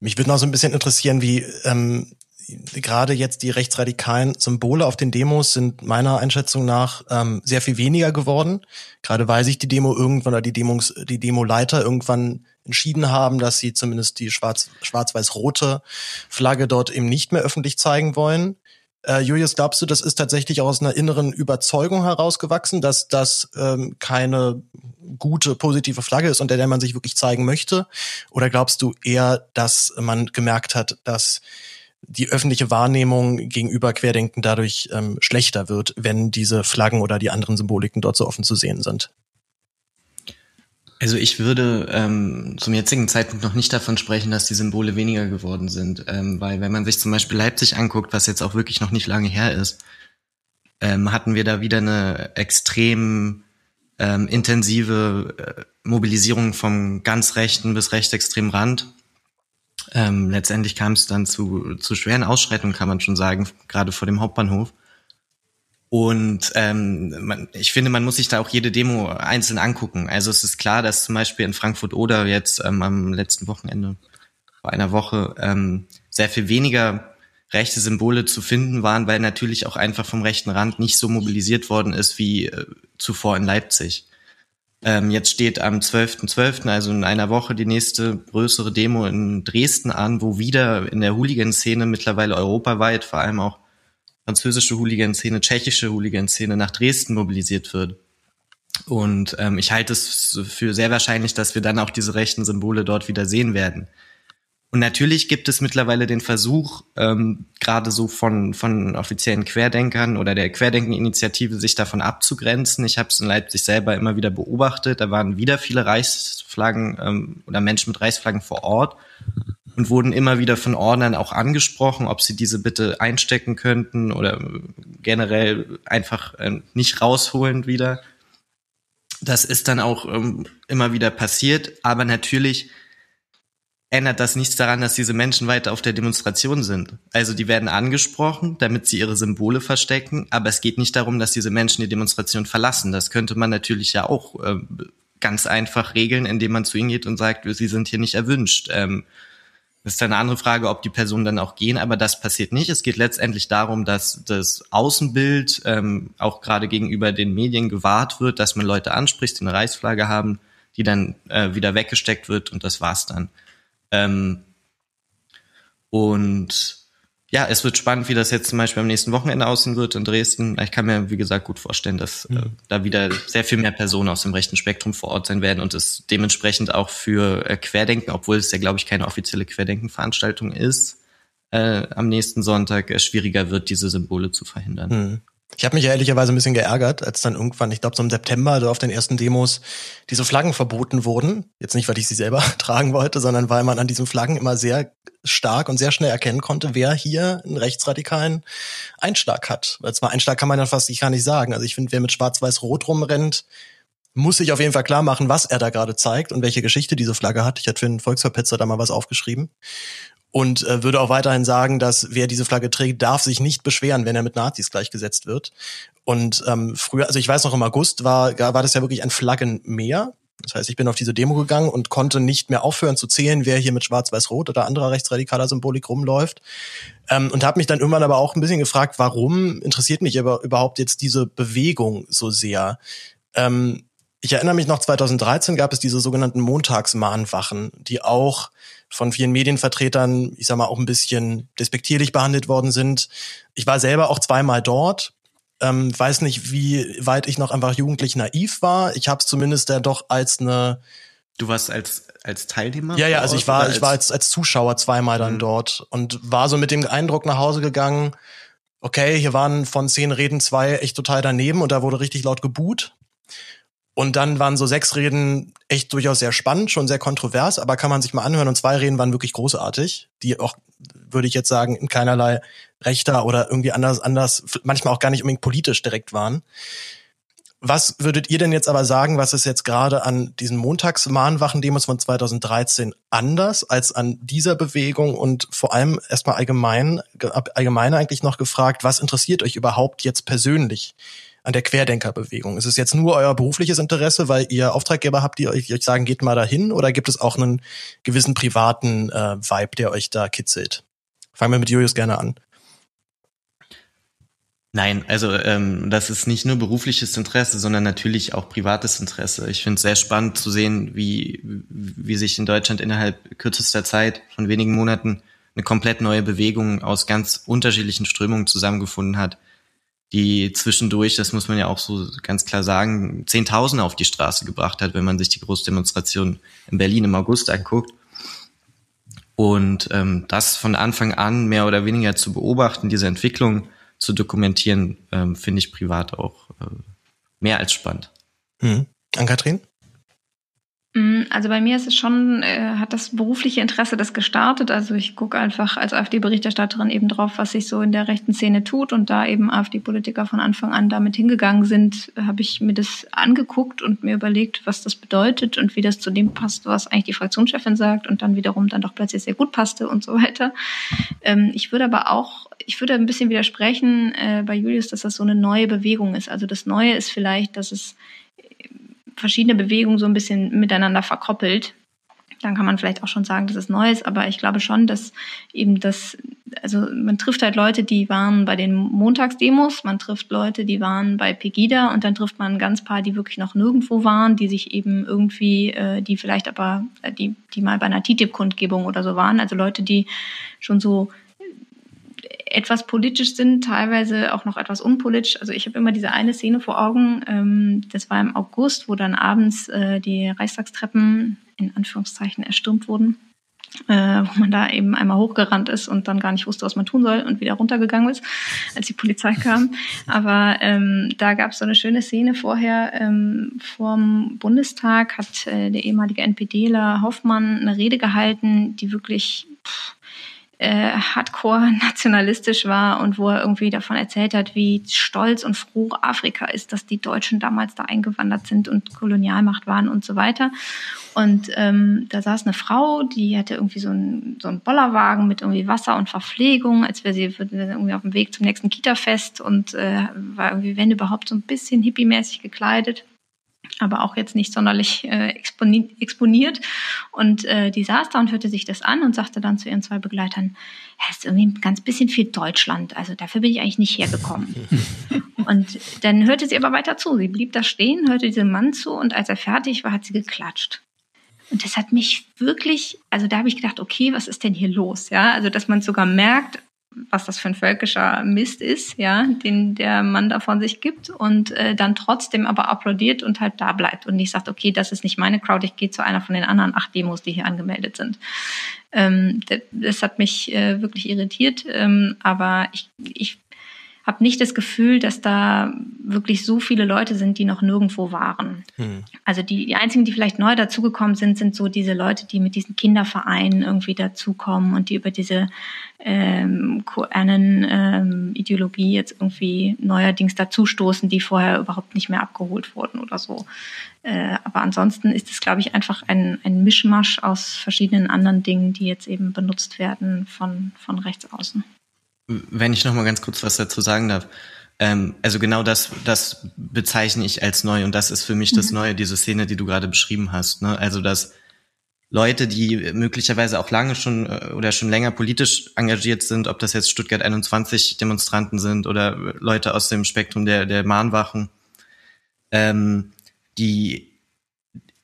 Mich würde noch so ein bisschen interessieren, wie ähm, gerade jetzt die rechtsradikalen Symbole auf den Demos sind meiner Einschätzung nach ähm, sehr viel weniger geworden. Gerade weil sich die Demo irgendwann oder die Demos, die Demoleiter irgendwann entschieden haben, dass sie zumindest die schwarz, schwarz-weiß-rote Flagge dort eben nicht mehr öffentlich zeigen wollen. Äh, Julius, glaubst du, das ist tatsächlich aus einer inneren Überzeugung herausgewachsen, dass das ähm, keine gute, positive Flagge ist, unter der man sich wirklich zeigen möchte? Oder glaubst du eher, dass man gemerkt hat, dass die öffentliche Wahrnehmung gegenüber Querdenken dadurch ähm, schlechter wird, wenn diese Flaggen oder die anderen Symboliken dort so offen zu sehen sind? Also ich würde ähm, zum jetzigen Zeitpunkt noch nicht davon sprechen, dass die Symbole weniger geworden sind, ähm, weil wenn man sich zum Beispiel Leipzig anguckt, was jetzt auch wirklich noch nicht lange her ist, ähm, hatten wir da wieder eine extrem ähm, intensive äh, Mobilisierung vom ganz rechten bis rechtsextremen Rand. Ähm, letztendlich kam es dann zu, zu schweren Ausschreitungen, kann man schon sagen, gerade vor dem Hauptbahnhof. Und ähm, man, ich finde, man muss sich da auch jede Demo einzeln angucken. Also es ist klar, dass zum Beispiel in Frankfurt oder jetzt ähm, am letzten Wochenende vor einer Woche ähm, sehr viel weniger rechte Symbole zu finden waren, weil natürlich auch einfach vom rechten Rand nicht so mobilisiert worden ist wie äh, zuvor in Leipzig. Ähm, jetzt steht am 12.12., .12., also in einer Woche, die nächste größere Demo in Dresden an, wo wieder in der Hooligan-Szene mittlerweile europaweit, vor allem auch französische Hooligan-Szene, tschechische Hooligan-Szene nach Dresden mobilisiert wird. Und ähm, ich halte es für sehr wahrscheinlich, dass wir dann auch diese rechten Symbole dort wieder sehen werden. Und natürlich gibt es mittlerweile den Versuch, ähm, gerade so von, von offiziellen Querdenkern oder der Querdenken-Initiative, sich davon abzugrenzen. Ich habe es in Leipzig selber immer wieder beobachtet. Da waren wieder viele Reichsflaggen ähm, oder Menschen mit Reichsflaggen vor Ort und wurden immer wieder von Ordnern auch angesprochen, ob sie diese bitte einstecken könnten oder generell einfach äh, nicht rausholen wieder. Das ist dann auch ähm, immer wieder passiert, aber natürlich ändert das nichts daran, dass diese Menschen weiter auf der Demonstration sind. Also die werden angesprochen, damit sie ihre Symbole verstecken, aber es geht nicht darum, dass diese Menschen die Demonstration verlassen. Das könnte man natürlich ja auch äh, ganz einfach regeln, indem man zu ihnen geht und sagt, sie sind hier nicht erwünscht. Ähm, das ist eine andere Frage, ob die Personen dann auch gehen, aber das passiert nicht. Es geht letztendlich darum, dass das Außenbild ähm, auch gerade gegenüber den Medien gewahrt wird, dass man Leute anspricht, die eine Reichsflagge haben, die dann äh, wieder weggesteckt wird und das war's dann. Ähm, und ja, es wird spannend, wie das jetzt zum Beispiel am nächsten Wochenende aussehen wird in Dresden. Ich kann mir, wie gesagt, gut vorstellen, dass mhm. äh, da wieder sehr viel mehr Personen aus dem rechten Spektrum vor Ort sein werden und es dementsprechend auch für äh, Querdenken, obwohl es ja, glaube ich, keine offizielle Querdenken-Veranstaltung ist, äh, am nächsten Sonntag äh, schwieriger wird, diese Symbole zu verhindern. Mhm. Ich habe mich ja ehrlicherweise ein bisschen geärgert, als dann irgendwann, ich glaube so im September, so auf den ersten Demos diese Flaggen verboten wurden. Jetzt nicht, weil ich sie selber <laughs> tragen wollte, sondern weil man an diesen Flaggen immer sehr stark und sehr schnell erkennen konnte, wer hier einen rechtsradikalen Einschlag hat. Weil zwar Einschlag kann man dann fast ich gar nicht sagen. Also ich finde, wer mit Schwarz-Weiß-Rot rumrennt, muss sich auf jeden Fall klar machen, was er da gerade zeigt und welche Geschichte diese Flagge hat. Ich hatte für einen Volksverpetzer da mal was aufgeschrieben und äh, würde auch weiterhin sagen, dass wer diese Flagge trägt, darf sich nicht beschweren, wenn er mit Nazis gleichgesetzt wird. Und ähm, früher, also ich weiß noch im August war, war das ja wirklich ein Flaggenmeer. Das heißt, ich bin auf diese Demo gegangen und konnte nicht mehr aufhören zu zählen, wer hier mit Schwarz-Weiß-Rot oder anderer rechtsradikaler Symbolik rumläuft. Ähm, und habe mich dann irgendwann aber auch ein bisschen gefragt, warum interessiert mich aber überhaupt jetzt diese Bewegung so sehr? Ähm, ich erinnere mich noch, 2013 gab es diese sogenannten Montagsmahnwachen, die auch von vielen Medienvertretern, ich sag mal, auch ein bisschen despektierlich behandelt worden sind. Ich war selber auch zweimal dort. Ähm, weiß nicht, wie weit ich noch einfach jugendlich naiv war. Ich habe es zumindest ja doch als eine Du warst als als Teilnehmer? Ja, ja, also ich war ich war als als Zuschauer zweimal dann mhm. dort und war so mit dem Eindruck nach Hause gegangen. Okay, hier waren von zehn Reden zwei echt total daneben und da wurde richtig laut gebuht. Und dann waren so sechs Reden echt durchaus sehr spannend, schon sehr kontrovers, aber kann man sich mal anhören. Und zwei Reden waren wirklich großartig, die auch, würde ich jetzt sagen, in keinerlei rechter oder irgendwie anders, anders, manchmal auch gar nicht unbedingt politisch direkt waren. Was würdet ihr denn jetzt aber sagen, was ist jetzt gerade an diesen Montagsmahnwachen-Demos von 2013 anders als an dieser Bewegung und vor allem erstmal allgemein, allgemeiner eigentlich noch gefragt, was interessiert euch überhaupt jetzt persönlich an der Querdenkerbewegung? Ist es jetzt nur euer berufliches Interesse, weil ihr Auftraggeber habt, die euch, sagen, geht mal dahin, oder gibt es auch einen gewissen privaten äh, Vibe, der euch da kitzelt? Fangen wir mit Julius gerne an. Nein, also ähm, das ist nicht nur berufliches Interesse, sondern natürlich auch privates Interesse. Ich finde es sehr spannend zu sehen, wie, wie sich in Deutschland innerhalb kürzester Zeit von wenigen Monaten eine komplett neue Bewegung aus ganz unterschiedlichen Strömungen zusammengefunden hat die zwischendurch, das muss man ja auch so ganz klar sagen, Zehntausende auf die Straße gebracht hat, wenn man sich die Großdemonstration in Berlin im August anguckt. Und ähm, das von Anfang an mehr oder weniger zu beobachten, diese Entwicklung zu dokumentieren, ähm, finde ich privat auch äh, mehr als spannend. Mhm. An-Kathrin? Mm, also bei mir ist es schon, äh, hat das berufliche Interesse das gestartet. Also ich gucke einfach als AfD-Berichterstatterin eben drauf, was sich so in der rechten Szene tut. Und da eben AfD-Politiker von Anfang an damit hingegangen sind, habe ich mir das angeguckt und mir überlegt, was das bedeutet und wie das zu dem passt, was eigentlich die Fraktionschefin sagt und dann wiederum dann doch plötzlich sehr gut passte und so weiter. Ähm, ich würde aber auch, ich würde ein bisschen widersprechen äh, bei Julius, dass das so eine neue Bewegung ist. Also das Neue ist vielleicht, dass es verschiedene Bewegungen so ein bisschen miteinander verkoppelt. dann kann man vielleicht auch schon sagen, dass es neu ist, aber ich glaube schon, dass eben das, also man trifft halt Leute, die waren bei den Montagsdemos, man trifft Leute, die waren bei Pegida und dann trifft man ein ganz paar, die wirklich noch nirgendwo waren, die sich eben irgendwie, äh, die vielleicht aber, äh, die, die mal bei einer TTIP-Kundgebung oder so waren, also Leute, die schon so etwas politisch sind, teilweise auch noch etwas unpolitisch. Also ich habe immer diese eine Szene vor Augen, ähm, das war im August, wo dann abends äh, die Reichstagstreppen in Anführungszeichen erstürmt wurden, äh, wo man da eben einmal hochgerannt ist und dann gar nicht wusste, was man tun soll und wieder runtergegangen ist, als die Polizei kam. Aber ähm, da gab es so eine schöne Szene vorher. Ähm, vorm Bundestag hat äh, der ehemalige NPDler Hoffmann eine Rede gehalten, die wirklich pff, äh, hardcore <laughs> nationalistisch war und wo er irgendwie davon erzählt hat, wie stolz und froh Afrika ist, dass die Deutschen damals da eingewandert sind und Kolonialmacht waren und so weiter. Und ähm, da saß eine Frau, die hatte irgendwie so einen, so einen Bollerwagen mit irgendwie Wasser und Verpflegung, als wäre sie irgendwie auf dem Weg zum nächsten Kita-Fest und äh, war irgendwie, wenn überhaupt, so ein bisschen hippiemäßig gekleidet aber auch jetzt nicht sonderlich äh, exponi exponiert. Und äh, die saß da und hörte sich das an und sagte dann zu ihren zwei Begleitern, es ist irgendwie ein ganz bisschen viel Deutschland, also dafür bin ich eigentlich nicht hergekommen. <laughs> und dann hörte sie aber weiter zu. Sie blieb da stehen, hörte diesem Mann zu und als er fertig war, hat sie geklatscht. Und das hat mich wirklich, also da habe ich gedacht, okay, was ist denn hier los? Ja, also dass man sogar merkt, was das für ein völkischer Mist ist, ja, den der Mann da von sich gibt und äh, dann trotzdem aber applaudiert und halt da bleibt und nicht sagt, okay, das ist nicht meine Crowd, ich gehe zu einer von den anderen acht Demos, die hier angemeldet sind. Ähm, das hat mich äh, wirklich irritiert, ähm, aber ich, ich habe nicht das Gefühl, dass da wirklich so viele Leute sind, die noch nirgendwo waren. Hm. Also die, die einzigen, die vielleicht neu dazugekommen sind, sind so diese Leute, die mit diesen Kindervereinen irgendwie dazukommen und die über diese ähm, QAnon-Ideologie ähm, jetzt irgendwie neuerdings dazustoßen, die vorher überhaupt nicht mehr abgeholt wurden oder so. Äh, aber ansonsten ist es, glaube ich, einfach ein, ein Mischmasch aus verschiedenen anderen Dingen, die jetzt eben benutzt werden von, von rechts außen. Wenn ich noch mal ganz kurz was dazu sagen darf. Ähm, also genau das, das bezeichne ich als neu und das ist für mich mhm. das Neue, diese Szene, die du gerade beschrieben hast. Ne? Also dass Leute, die möglicherweise auch lange schon äh, oder schon länger politisch engagiert sind, ob das jetzt Stuttgart 21 Demonstranten sind oder Leute aus dem Spektrum der, der Mahnwachen, ähm, die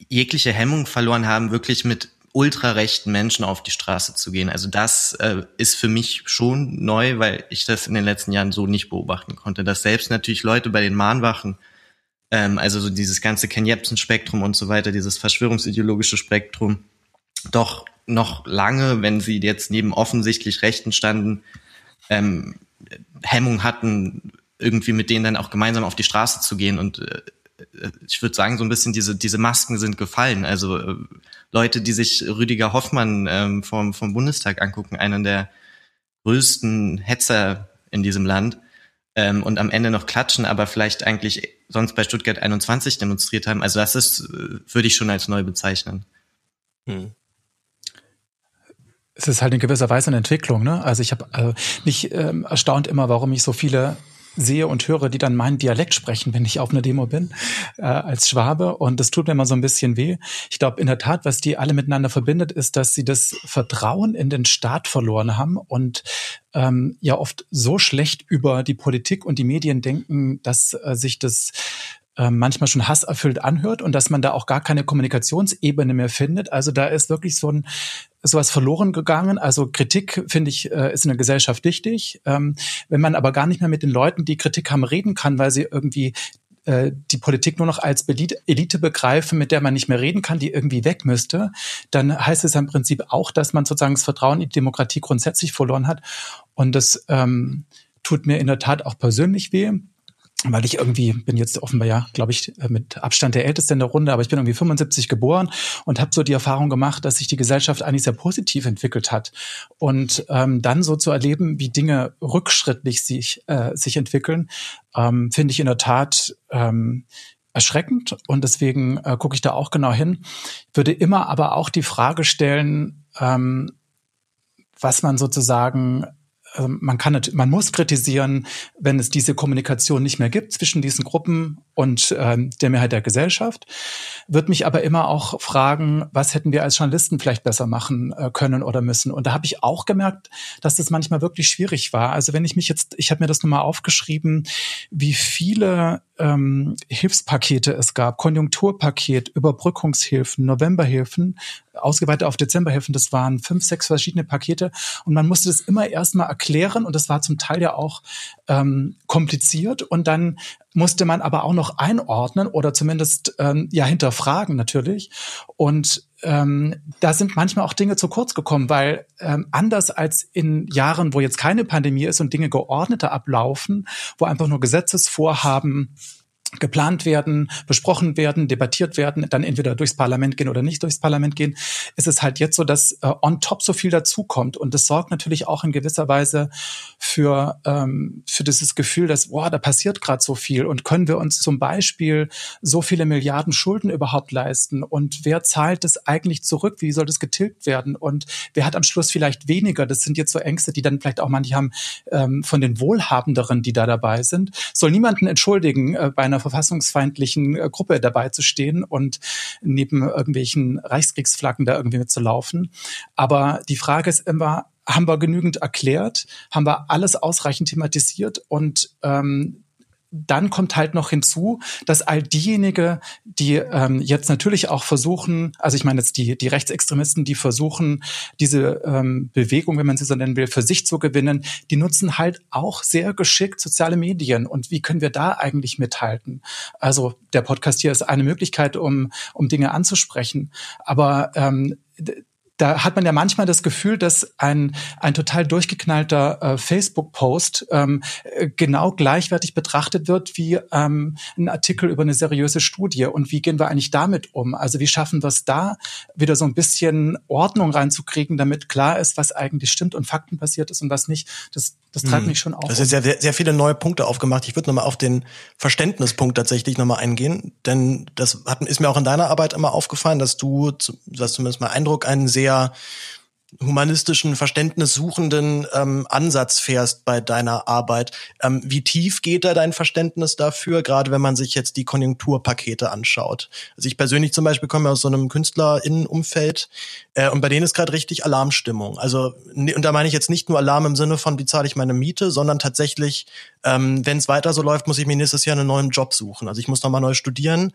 jegliche Hemmung verloren haben, wirklich mit ultrarechten Menschen auf die Straße zu gehen. Also das äh, ist für mich schon neu, weil ich das in den letzten Jahren so nicht beobachten konnte. Dass selbst natürlich Leute bei den Mahnwachen, ähm, also so dieses ganze Ken Jebsen-Spektrum und so weiter, dieses verschwörungsideologische Spektrum, doch noch lange, wenn sie jetzt neben offensichtlich Rechten standen, ähm, Hemmung hatten, irgendwie mit denen dann auch gemeinsam auf die Straße zu gehen. Und äh, ich würde sagen, so ein bisschen diese, diese Masken sind gefallen. Also äh, Leute, die sich Rüdiger Hoffmann ähm, vom, vom Bundestag angucken, einen der größten Hetzer in diesem Land, ähm, und am Ende noch klatschen, aber vielleicht eigentlich sonst bei Stuttgart 21 demonstriert haben. Also das ist, äh, würde ich schon als neu bezeichnen. Hm es ist halt in gewisser Weise eine Entwicklung. Ne? Also ich habe äh, mich ähm, erstaunt immer, warum ich so viele sehe und höre, die dann meinen Dialekt sprechen, wenn ich auf einer Demo bin, äh, als Schwabe. Und das tut mir immer so ein bisschen weh. Ich glaube, in der Tat, was die alle miteinander verbindet, ist, dass sie das Vertrauen in den Staat verloren haben und ähm, ja oft so schlecht über die Politik und die Medien denken, dass äh, sich das äh, manchmal schon hasserfüllt anhört und dass man da auch gar keine Kommunikationsebene mehr findet. Also da ist wirklich so ein sowas verloren gegangen. Also Kritik, finde ich, äh, ist in der Gesellschaft wichtig. Ähm, wenn man aber gar nicht mehr mit den Leuten, die Kritik haben, reden kann, weil sie irgendwie äh, die Politik nur noch als Elite begreifen, mit der man nicht mehr reden kann, die irgendwie weg müsste, dann heißt es im Prinzip auch, dass man sozusagen das Vertrauen in die Demokratie grundsätzlich verloren hat. Und das ähm, tut mir in der Tat auch persönlich weh weil ich irgendwie bin jetzt offenbar ja, glaube ich, äh, mit Abstand der Älteste in der Runde, aber ich bin irgendwie 75 geboren und habe so die Erfahrung gemacht, dass sich die Gesellschaft eigentlich sehr positiv entwickelt hat. Und ähm, dann so zu erleben, wie Dinge rückschrittlich sich, äh, sich entwickeln, ähm, finde ich in der Tat ähm, erschreckend und deswegen äh, gucke ich da auch genau hin. Würde immer aber auch die Frage stellen, ähm, was man sozusagen also man kann, man muss kritisieren, wenn es diese Kommunikation nicht mehr gibt zwischen diesen Gruppen und ähm, der Mehrheit der Gesellschaft. Wird mich aber immer auch fragen, was hätten wir als Journalisten vielleicht besser machen äh, können oder müssen. Und da habe ich auch gemerkt, dass das manchmal wirklich schwierig war. Also wenn ich mich jetzt, ich habe mir das nochmal aufgeschrieben, wie viele ähm, Hilfspakete es gab, Konjunkturpaket, Überbrückungshilfen, Novemberhilfen, ausgeweitet auf Dezemberhilfen, das waren fünf, sechs verschiedene Pakete. Und man musste das immer erstmal erklären und das war zum Teil ja auch ähm, kompliziert. Und dann musste man aber auch noch einordnen oder zumindest ähm, ja hinterfragen natürlich. Und ähm, da sind manchmal auch Dinge zu kurz gekommen, weil ähm, anders als in Jahren, wo jetzt keine Pandemie ist und Dinge geordneter ablaufen, wo einfach nur Gesetzesvorhaben geplant werden, besprochen werden, debattiert werden, dann entweder durchs Parlament gehen oder nicht durchs Parlament gehen, ist es halt jetzt so, dass äh, on top so viel dazukommt. Und das sorgt natürlich auch in gewisser Weise für, ähm, für dieses Gefühl, dass, boah, da passiert gerade so viel. Und können wir uns zum Beispiel so viele Milliarden Schulden überhaupt leisten? Und wer zahlt das eigentlich zurück? Wie soll das getilgt werden? Und wer hat am Schluss vielleicht weniger? Das sind jetzt so Ängste, die dann vielleicht auch manche haben ähm, von den Wohlhabenderen, die da dabei sind. Soll niemanden entschuldigen äh, bei einer verfassungsfeindlichen äh, Gruppe dabei zu stehen und neben irgendwelchen Reichskriegsflaggen da irgendwie mitzulaufen. Aber die Frage ist immer, haben wir genügend erklärt? Haben wir alles ausreichend thematisiert? Und ähm, dann kommt halt noch hinzu, dass all diejenigen, die ähm, jetzt natürlich auch versuchen, also ich meine jetzt die, die Rechtsextremisten, die versuchen, diese ähm, Bewegung, wenn man sie so nennen will, für sich zu gewinnen, die nutzen halt auch sehr geschickt soziale Medien. Und wie können wir da eigentlich mithalten? Also der Podcast hier ist eine Möglichkeit, um, um Dinge anzusprechen. Aber ähm, da hat man ja manchmal das Gefühl, dass ein, ein total durchgeknallter äh, Facebook-Post ähm, äh, genau gleichwertig betrachtet wird wie ähm, ein Artikel über eine seriöse Studie. Und wie gehen wir eigentlich damit um? Also wie schaffen wir es da, wieder so ein bisschen Ordnung reinzukriegen, damit klar ist, was eigentlich stimmt und Fakten passiert ist und was nicht. Das, das treibt hm. mich schon auf. Das ist sehr, sehr viele neue Punkte aufgemacht. Ich würde nochmal auf den Verständnispunkt tatsächlich nochmal eingehen, denn das hat, ist mir auch in deiner Arbeit immer aufgefallen, dass du, du hast zumindest mal Eindruck, einen sehr humanistischen, verständnissuchenden ähm, Ansatz fährst bei deiner Arbeit. Ähm, wie tief geht da dein Verständnis dafür, gerade wenn man sich jetzt die Konjunkturpakete anschaut? Also ich persönlich zum Beispiel komme aus so einem KünstlerInnenumfeld äh, und bei denen ist gerade richtig Alarmstimmung. Also und da meine ich jetzt nicht nur Alarm im Sinne von, wie zahle ich meine Miete, sondern tatsächlich, ähm, wenn es weiter so läuft, muss ich mir nächstes Jahr einen neuen Job suchen. Also ich muss nochmal neu studieren,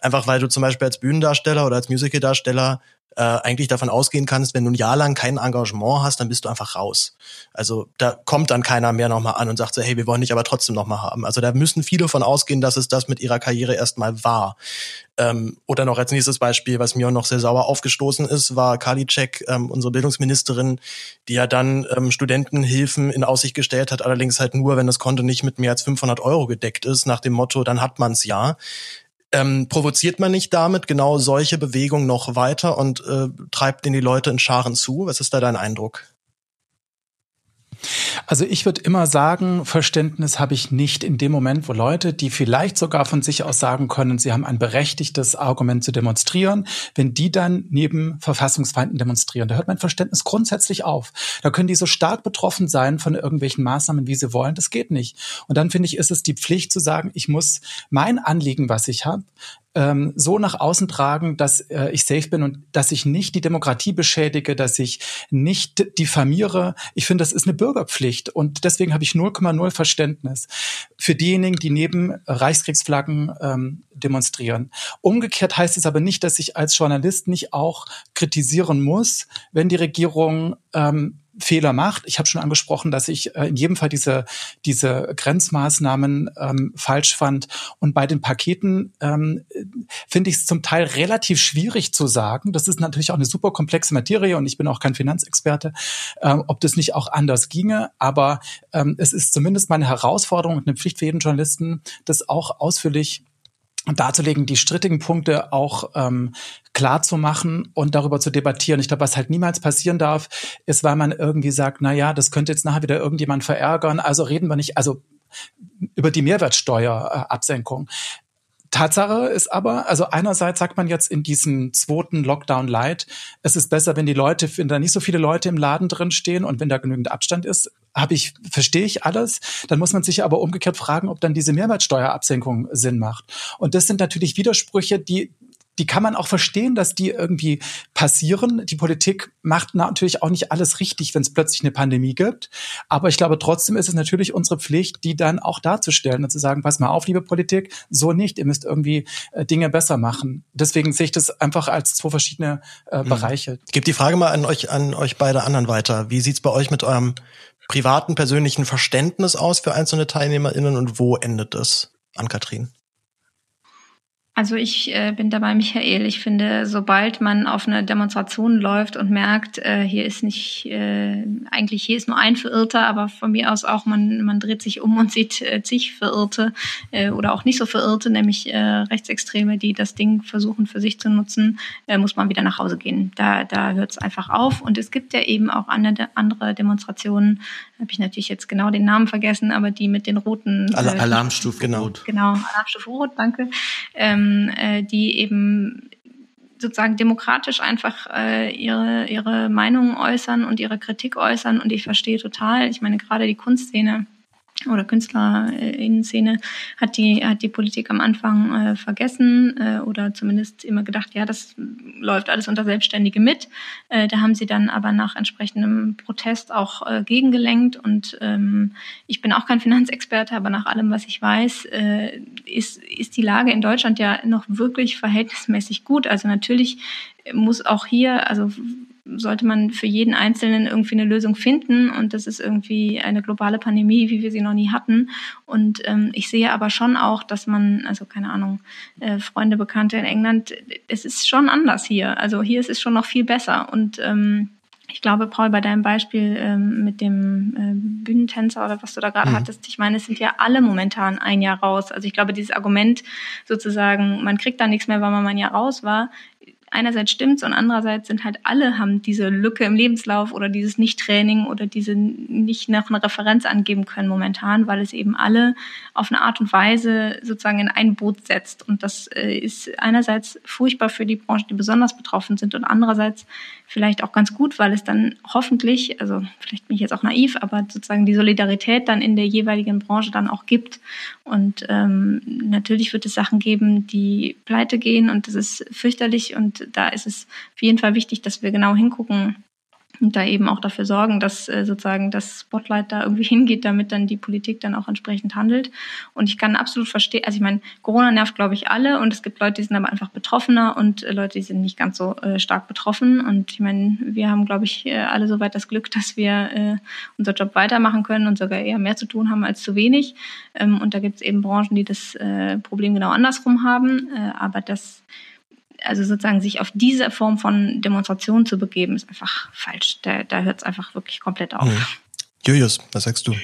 einfach weil du zum Beispiel als Bühnendarsteller oder als Musicaldarsteller äh, eigentlich davon ausgehen kannst, wenn du ein Jahr lang kein Engagement hast, dann bist du einfach raus. Also da kommt dann keiner mehr nochmal an und sagt so, hey, wir wollen dich aber trotzdem nochmal haben. Also da müssen viele von ausgehen, dass es das mit ihrer Karriere erstmal war. Ähm, oder noch als nächstes Beispiel, was mir noch sehr sauer aufgestoßen ist, war Karliczek, ähm, unsere Bildungsministerin, die ja dann ähm, Studentenhilfen in Aussicht gestellt hat, allerdings halt nur, wenn das Konto nicht mit mehr als 500 Euro gedeckt ist, nach dem Motto, dann hat man's ja. Ähm, provoziert man nicht damit genau solche Bewegungen noch weiter und äh, treibt den die Leute in Scharen zu? Was ist da dein Eindruck? Also ich würde immer sagen, Verständnis habe ich nicht in dem Moment, wo Leute, die vielleicht sogar von sich aus sagen können, sie haben ein berechtigtes Argument zu demonstrieren, wenn die dann neben Verfassungsfeinden demonstrieren. Da hört mein Verständnis grundsätzlich auf. Da können die so stark betroffen sein von irgendwelchen Maßnahmen, wie sie wollen. Das geht nicht. Und dann finde ich, ist es die Pflicht zu sagen, ich muss mein Anliegen, was ich habe, ähm, so nach außen tragen, dass äh, ich safe bin und dass ich nicht die Demokratie beschädige, dass ich nicht diffamiere. Ich finde, das ist eine Bürgerpflicht und deswegen habe ich 0,0 Verständnis für diejenigen, die neben Reichskriegsflaggen ähm, demonstrieren. Umgekehrt heißt es aber nicht, dass ich als Journalist nicht auch kritisieren muss, wenn die Regierung ähm, Fehler macht. Ich habe schon angesprochen, dass ich äh, in jedem Fall diese, diese Grenzmaßnahmen ähm, falsch fand. Und bei den Paketen ähm, finde ich es zum Teil relativ schwierig zu sagen. Das ist natürlich auch eine super komplexe Materie und ich bin auch kein Finanzexperte, ähm, ob das nicht auch anders ginge. Aber ähm, es ist zumindest meine Herausforderung und eine Pflicht für jeden Journalisten, das auch ausführlich darzulegen, die strittigen Punkte auch ähm, klar zu machen und darüber zu debattieren. Ich glaube, was halt niemals passieren darf, ist, weil man irgendwie sagt, na ja, das könnte jetzt nachher wieder irgendjemand verärgern. Also reden wir nicht, also über die Mehrwertsteuerabsenkung. Tatsache ist aber, also einerseits sagt man jetzt in diesem zweiten Lockdown Light, es ist besser, wenn die Leute, wenn da nicht so viele Leute im Laden drin stehen und wenn da genügend Abstand ist, habe ich, verstehe ich alles. Dann muss man sich aber umgekehrt fragen, ob dann diese Mehrwertsteuerabsenkung Sinn macht. Und das sind natürlich Widersprüche, die die kann man auch verstehen, dass die irgendwie passieren. Die Politik macht natürlich auch nicht alles richtig, wenn es plötzlich eine Pandemie gibt. Aber ich glaube, trotzdem ist es natürlich unsere Pflicht, die dann auch darzustellen und zu sagen, pass mal auf, liebe Politik, so nicht. Ihr müsst irgendwie äh, Dinge besser machen. Deswegen sehe ich das einfach als zwei verschiedene äh, mhm. Bereiche. Ich gebe die Frage mal an euch, an euch beide anderen weiter. Wie sieht's bei euch mit eurem privaten, persönlichen Verständnis aus für einzelne TeilnehmerInnen und wo endet es? An Kathrin. Also ich äh, bin dabei Michael. Ich finde, sobald man auf eine Demonstration läuft und merkt, äh, hier ist nicht, äh, eigentlich hier ist nur ein Verirrter, aber von mir aus auch, man, man dreht sich um <laughs> und sieht äh, zig Verirrte äh, oder auch nicht so Verirrte, nämlich äh, Rechtsextreme, die das Ding versuchen für sich zu nutzen, muss man wieder nach Hause gehen. Da, da hört es einfach auf. Und es gibt ja eben auch andere, andere Demonstrationen, habe ich natürlich jetzt genau den Namen vergessen, aber die mit den roten... Alarmstufe genau. Rot. Genau, Alarmstufe Rot, danke. Ähm, ähm, äh, die eben sozusagen demokratisch einfach äh, ihre, ihre Meinungen äußern und ihre Kritik äußern. Und ich verstehe total, ich meine, gerade die Kunstszene oder Künstlerinnen-Szene hat die, hat die Politik am Anfang äh, vergessen äh, oder zumindest immer gedacht, ja, das läuft alles unter Selbstständige mit. Äh, da haben sie dann aber nach entsprechendem Protest auch äh, gegengelenkt und ähm, ich bin auch kein Finanzexperte, aber nach allem, was ich weiß, äh, ist, ist die Lage in Deutschland ja noch wirklich verhältnismäßig gut. Also natürlich muss auch hier, also sollte man für jeden Einzelnen irgendwie eine Lösung finden. Und das ist irgendwie eine globale Pandemie, wie wir sie noch nie hatten. Und ähm, ich sehe aber schon auch, dass man, also keine Ahnung, äh, Freunde, Bekannte in England, es ist schon anders hier. Also hier ist es schon noch viel besser. Und ähm, ich glaube, Paul, bei deinem Beispiel ähm, mit dem äh, Bühnentänzer oder was du da gerade mhm. hattest, ich meine, es sind ja alle momentan ein Jahr raus. Also ich glaube, dieses Argument sozusagen, man kriegt da nichts mehr, weil man ein Jahr raus war, einerseits stimmt's und andererseits sind halt alle haben diese Lücke im Lebenslauf oder dieses Nicht-Training oder diese nicht noch eine Referenz angeben können momentan, weil es eben alle auf eine Art und Weise sozusagen in ein Boot setzt. Und das äh, ist einerseits furchtbar für die Branchen, die besonders betroffen sind und andererseits vielleicht auch ganz gut, weil es dann hoffentlich, also vielleicht bin ich jetzt auch naiv, aber sozusagen die Solidarität dann in der jeweiligen Branche dann auch gibt. Und ähm, natürlich wird es Sachen geben, die pleite gehen und das ist fürchterlich und da ist es auf jeden Fall wichtig, dass wir genau hingucken, und da eben auch dafür sorgen, dass äh, sozusagen das Spotlight da irgendwie <laughs> hingeht, damit dann die Politik dann auch entsprechend handelt. Und ich kann absolut verstehen, also ich meine, Corona nervt, glaube ich, alle und es gibt Leute, die sind aber einfach betroffener und äh, Leute, die sind nicht ganz so äh, stark betroffen. Und ich meine, wir haben, glaube ich, äh, alle soweit das Glück, dass wir äh, unser Job weitermachen können und sogar eher mehr zu tun haben als zu wenig. Ähm, und da gibt es eben Branchen, die das äh, Problem genau andersrum haben. Äh, aber das also sozusagen sich auf diese Form von Demonstration zu begeben, ist einfach falsch. Da, da hört es einfach wirklich komplett auf. Mhm. Julius, was sagst du?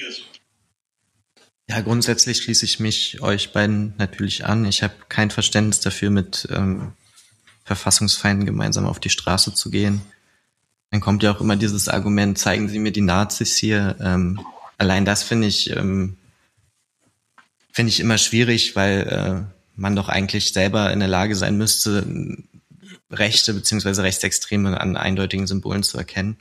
Ja, grundsätzlich schließe ich mich euch beiden natürlich an. Ich habe kein Verständnis dafür, mit ähm, Verfassungsfeinden gemeinsam auf die Straße zu gehen. Dann kommt ja auch immer dieses Argument, zeigen Sie mir die Nazis hier. Ähm, allein das finde ich, ähm, finde ich immer schwierig, weil äh, man doch eigentlich selber in der Lage sein müsste, Rechte beziehungsweise Rechtsextreme an eindeutigen Symbolen zu erkennen.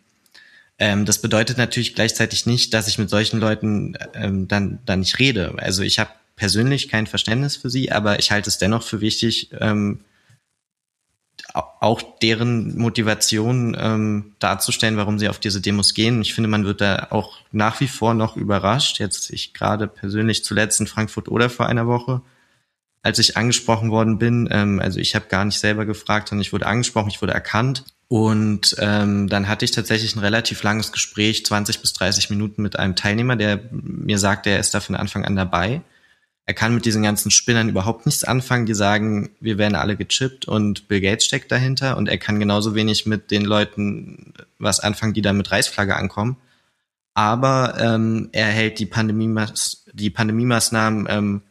Ähm, das bedeutet natürlich gleichzeitig nicht, dass ich mit solchen Leuten ähm, dann, dann nicht rede. Also ich habe persönlich kein Verständnis für sie, aber ich halte es dennoch für wichtig, ähm, auch deren Motivation ähm, darzustellen, warum sie auf diese Demos gehen. Ich finde, man wird da auch nach wie vor noch überrascht. Jetzt ich gerade persönlich zuletzt in Frankfurt oder vor einer Woche als ich angesprochen worden bin. Ähm, also ich habe gar nicht selber gefragt, sondern ich wurde angesprochen, ich wurde erkannt. Und ähm, dann hatte ich tatsächlich ein relativ langes Gespräch, 20 bis 30 Minuten mit einem Teilnehmer, der mir sagte, er ist da von Anfang an dabei. Er kann mit diesen ganzen Spinnern überhaupt nichts anfangen, die sagen, wir werden alle gechippt und Bill Gates steckt dahinter. Und er kann genauso wenig mit den Leuten was anfangen, die da mit Reißflagge ankommen. Aber ähm, er hält die, Pandemie die Pandemie-Maßnahmen ähm,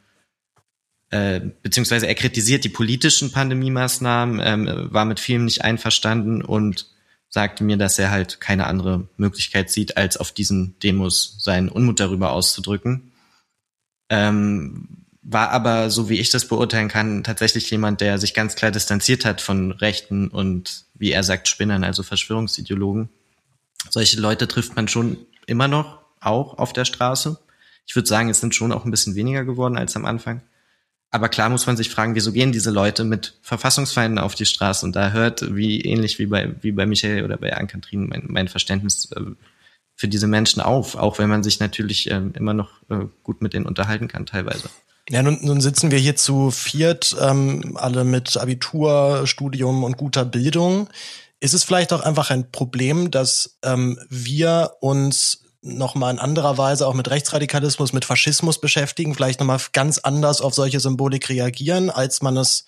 äh, beziehungsweise er kritisiert die politischen Pandemie-Maßnahmen, ähm, war mit vielem nicht einverstanden und sagte mir, dass er halt keine andere Möglichkeit sieht, als auf diesen Demos seinen Unmut darüber auszudrücken. Ähm, war aber, so wie ich das beurteilen kann, tatsächlich jemand, der sich ganz klar distanziert hat von Rechten und, wie er sagt, Spinnern, also Verschwörungsideologen. Solche Leute trifft man schon immer noch, auch auf der Straße. Ich würde sagen, es sind schon auch ein bisschen weniger geworden als am Anfang. Aber klar muss man sich fragen, wieso gehen diese Leute mit Verfassungsfeinden auf die Straße? Und da hört, wie ähnlich wie bei, wie bei Michael oder bei Ann-Kathrin, mein, mein Verständnis äh, für diese Menschen auf, auch wenn man sich natürlich äh, immer noch äh, gut mit denen unterhalten kann, teilweise. Ja, nun, nun sitzen wir hier zu viert, ähm, alle mit Abitur, Studium und guter Bildung. Ist es vielleicht auch einfach ein Problem, dass ähm, wir uns nochmal in anderer Weise auch mit Rechtsradikalismus, mit Faschismus beschäftigen, vielleicht nochmal ganz anders auf solche Symbolik reagieren, als man es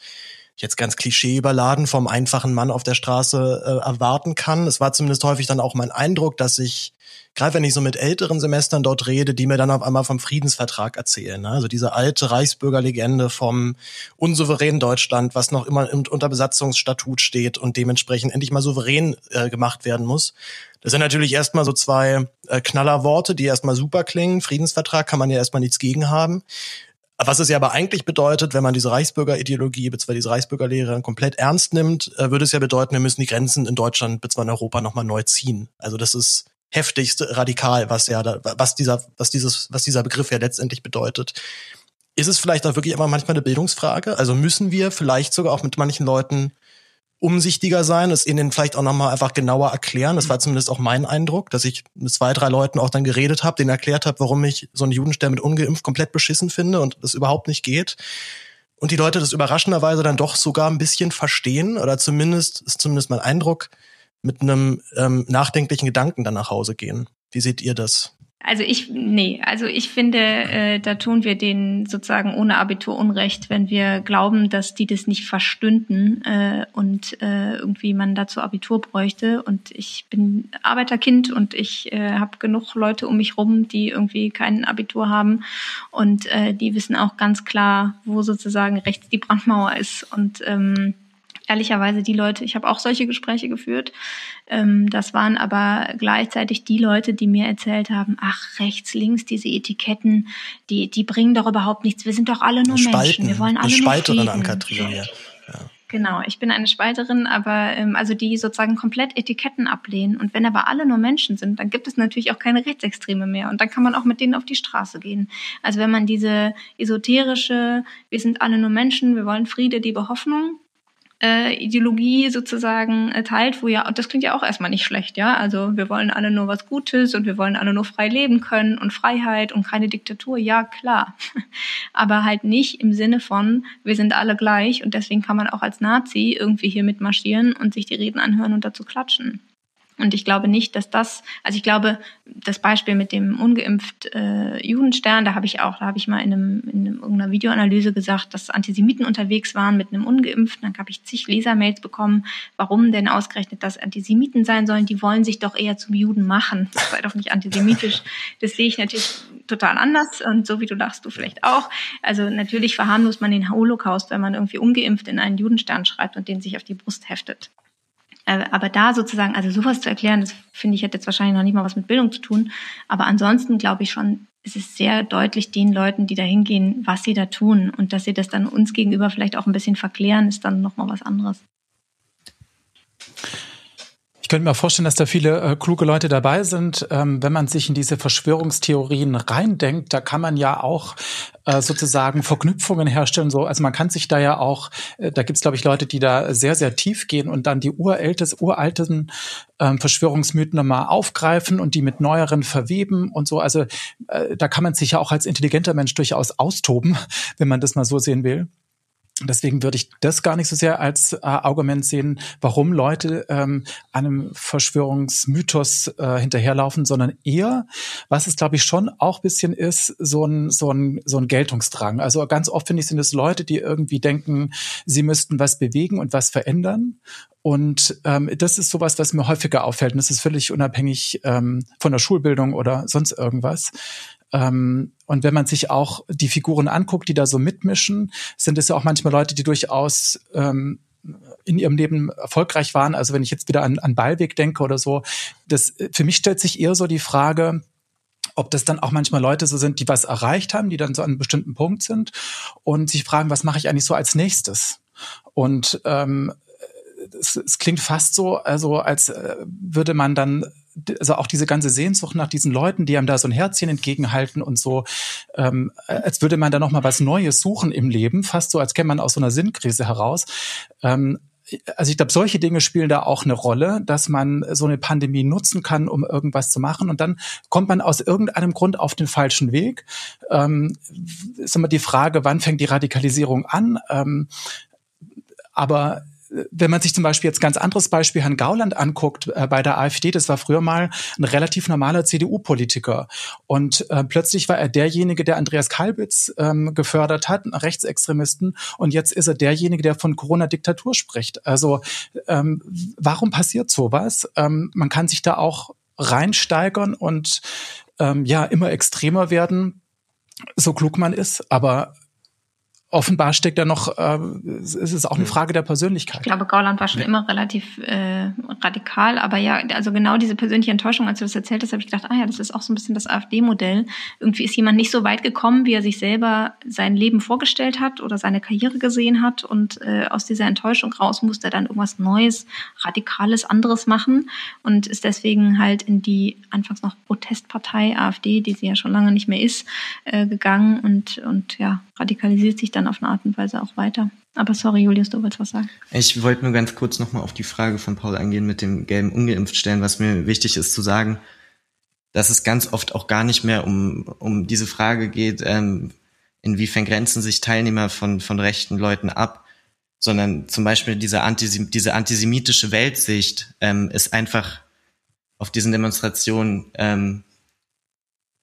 jetzt ganz klischee überladen vom einfachen Mann auf der Straße äh, erwarten kann. Es war zumindest häufig dann auch mein Eindruck, dass ich gerade wenn ich so mit älteren Semestern dort rede, die mir dann auf einmal vom Friedensvertrag erzählen. Ne? Also diese alte Reichsbürgerlegende vom unsouveränen Deutschland, was noch immer unter Besatzungsstatut steht und dementsprechend endlich mal souverän äh, gemacht werden muss. Das sind natürlich erstmal so zwei äh, Knallerworte, die erstmal super klingen. Friedensvertrag kann man ja erstmal nichts gegen haben. Was es ja aber eigentlich bedeutet, wenn man diese Reichsbürgerideologie bzw. diese Reichsbürgerlehre komplett ernst nimmt, äh, würde es ja bedeuten, wir müssen die Grenzen in Deutschland bzw. in Europa nochmal neu ziehen. Also das ist heftigst radikal, was ja da, was dieser, was dieses, was dieser Begriff ja letztendlich bedeutet. Ist es vielleicht auch wirklich immer manchmal eine Bildungsfrage? Also müssen wir vielleicht sogar auch mit manchen Leuten umsichtiger sein, es ihnen vielleicht auch nochmal einfach genauer erklären. Das war zumindest auch mein Eindruck, dass ich mit zwei, drei Leuten auch dann geredet habe, denen erklärt habe, warum ich so einen Judenstern mit ungeimpft komplett beschissen finde und das überhaupt nicht geht. Und die Leute das überraschenderweise dann doch sogar ein bisschen verstehen oder zumindest ist zumindest mein Eindruck, mit einem ähm, nachdenklichen Gedanken dann nach Hause gehen. Wie seht ihr das? Also ich, nee, also ich finde, äh, da tun wir denen sozusagen ohne Abitur Unrecht, wenn wir glauben, dass die das nicht verstünden äh, und äh, irgendwie man dazu Abitur bräuchte. Und ich bin Arbeiterkind und ich äh, habe genug Leute um mich rum, die irgendwie kein Abitur haben und äh, die wissen auch ganz klar, wo sozusagen rechts die Brandmauer ist und ähm, ehrlicherweise die Leute, ich habe auch solche Gespräche geführt. Ähm, das waren aber gleichzeitig die Leute, die mir erzählt haben, ach, rechts, links, diese Etiketten, die, die bringen doch überhaupt nichts. Wir sind doch alle nur Spalten, Menschen. Wir wollen alle eine Spalterin nur an Katrin hier. Ja. Genau, ich bin eine Spalterin, aber ähm, also die sozusagen komplett Etiketten ablehnen. Und wenn aber alle nur Menschen sind, dann gibt es natürlich auch keine Rechtsextreme mehr. Und dann kann man auch mit denen auf die Straße gehen. Also wenn man diese esoterische, wir sind alle nur Menschen, wir wollen Friede, Liebe, Hoffnung, äh, Ideologie sozusagen äh, teilt, wo ja, und das klingt ja auch erstmal nicht schlecht, ja. Also wir wollen alle nur was Gutes und wir wollen alle nur frei leben können und Freiheit und keine Diktatur, ja klar. <laughs> Aber halt nicht im Sinne von, wir sind alle gleich und deswegen kann man auch als Nazi irgendwie hier mitmarschieren und sich die Reden anhören und dazu klatschen. Und ich glaube nicht, dass das, also ich glaube, das Beispiel mit dem ungeimpft äh, Judenstern, da habe ich auch, da habe ich mal in, einem, in einem, irgendeiner Videoanalyse gesagt, dass Antisemiten unterwegs waren mit einem ungeimpften. Dann habe ich zig Lesermails bekommen, warum denn ausgerechnet das Antisemiten sein sollen. Die wollen sich doch eher zum Juden machen. Das sei doch nicht antisemitisch. Das sehe ich natürlich total anders und so wie du lachst, du vielleicht auch. Also natürlich verharmlost man den Holocaust, wenn man irgendwie ungeimpft in einen Judenstern schreibt und den sich auf die Brust heftet. Äh, aber da sozusagen, also sowas zu erklären, das finde ich, hat jetzt wahrscheinlich noch nicht mal was mit Bildung zu tun. Aber ansonsten glaube ich schon, es ist sehr deutlich den Leuten, die da hingehen, was sie da tun. Und dass sie das dann uns gegenüber vielleicht auch ein bisschen verklären, ist dann nochmal was anderes. Ich könnte mir vorstellen, dass da viele äh, kluge Leute dabei sind. Ähm, wenn man sich in diese Verschwörungstheorien reindenkt, da kann man ja auch äh, sozusagen Verknüpfungen herstellen. So, also man kann sich da ja auch, äh, da gibt's glaube ich Leute, die da sehr sehr tief gehen und dann die uraltes, uralten ähm, Verschwörungsmythen nochmal aufgreifen und die mit neueren verweben und so. Also äh, da kann man sich ja auch als intelligenter Mensch durchaus austoben, <laughs> wenn man das mal so sehen will. Deswegen würde ich das gar nicht so sehr als äh, Argument sehen, warum Leute ähm, einem Verschwörungsmythos äh, hinterherlaufen, sondern eher, was es glaube ich schon auch bisschen ist, so ein, so ein, so ein Geltungsdrang. Also ganz oft finde ich, sind es Leute, die irgendwie denken, sie müssten was bewegen und was verändern. Und ähm, das ist sowas, was mir häufiger auffällt. Und das ist völlig unabhängig ähm, von der Schulbildung oder sonst irgendwas. Ähm, und wenn man sich auch die Figuren anguckt, die da so mitmischen, sind es ja auch manchmal Leute, die durchaus ähm, in ihrem Leben erfolgreich waren. Also wenn ich jetzt wieder an, an Ballweg denke oder so, das für mich stellt sich eher so die Frage, ob das dann auch manchmal Leute so sind, die was erreicht haben, die dann so an einem bestimmten Punkt sind und sich fragen, was mache ich eigentlich so als nächstes? Und ähm, es, es klingt fast so, also als äh, würde man dann also auch diese ganze Sehnsucht nach diesen Leuten, die einem da so ein Herzchen entgegenhalten und so, ähm, als würde man da noch mal was Neues suchen im Leben, fast so, als käme man aus so einer Sinnkrise heraus. Ähm, also ich glaube, solche Dinge spielen da auch eine Rolle, dass man so eine Pandemie nutzen kann, um irgendwas zu machen. Und dann kommt man aus irgendeinem Grund auf den falschen Weg. Ähm, ist immer die Frage, wann fängt die Radikalisierung an? Ähm, aber wenn man sich zum Beispiel jetzt ganz anderes Beispiel Herrn Gauland anguckt äh, bei der AfD, das war früher mal ein relativ normaler CDU-Politiker. Und äh, plötzlich war er derjenige, der Andreas Kalbitz ähm, gefördert hat, Rechtsextremisten. Und jetzt ist er derjenige, der von Corona-Diktatur spricht. Also ähm, warum passiert sowas? Ähm, man kann sich da auch reinsteigern und ähm, ja immer extremer werden, so klug man ist. Aber offenbar steckt da noch, äh, es ist auch eine hm. Frage der Persönlichkeit. Ich glaube, Gauland war schon immer relativ äh, radikal, aber ja, also genau diese persönliche Enttäuschung, als du das erzählt hast, habe ich gedacht, ah ja, das ist auch so ein bisschen das AfD-Modell. Irgendwie ist jemand nicht so weit gekommen, wie er sich selber sein Leben vorgestellt hat oder seine Karriere gesehen hat und äh, aus dieser Enttäuschung raus musste er dann irgendwas Neues, Radikales, anderes machen und ist deswegen halt in die anfangs noch Protestpartei AfD, die sie ja schon lange nicht mehr ist, äh, gegangen und, und ja, radikalisiert sich dann auf eine Art und Weise auch weiter. Aber sorry, Julius, du wolltest was sagen. Ich wollte nur ganz kurz nochmal auf die Frage von Paul eingehen mit dem gelben ungeimpft stellen, was mir wichtig ist zu sagen, dass es ganz oft auch gar nicht mehr um, um diese Frage geht, ähm, inwiefern grenzen sich Teilnehmer von, von rechten Leuten ab, sondern zum Beispiel diese, Antisem diese antisemitische Weltsicht ähm, ist einfach auf diesen Demonstrationen ähm,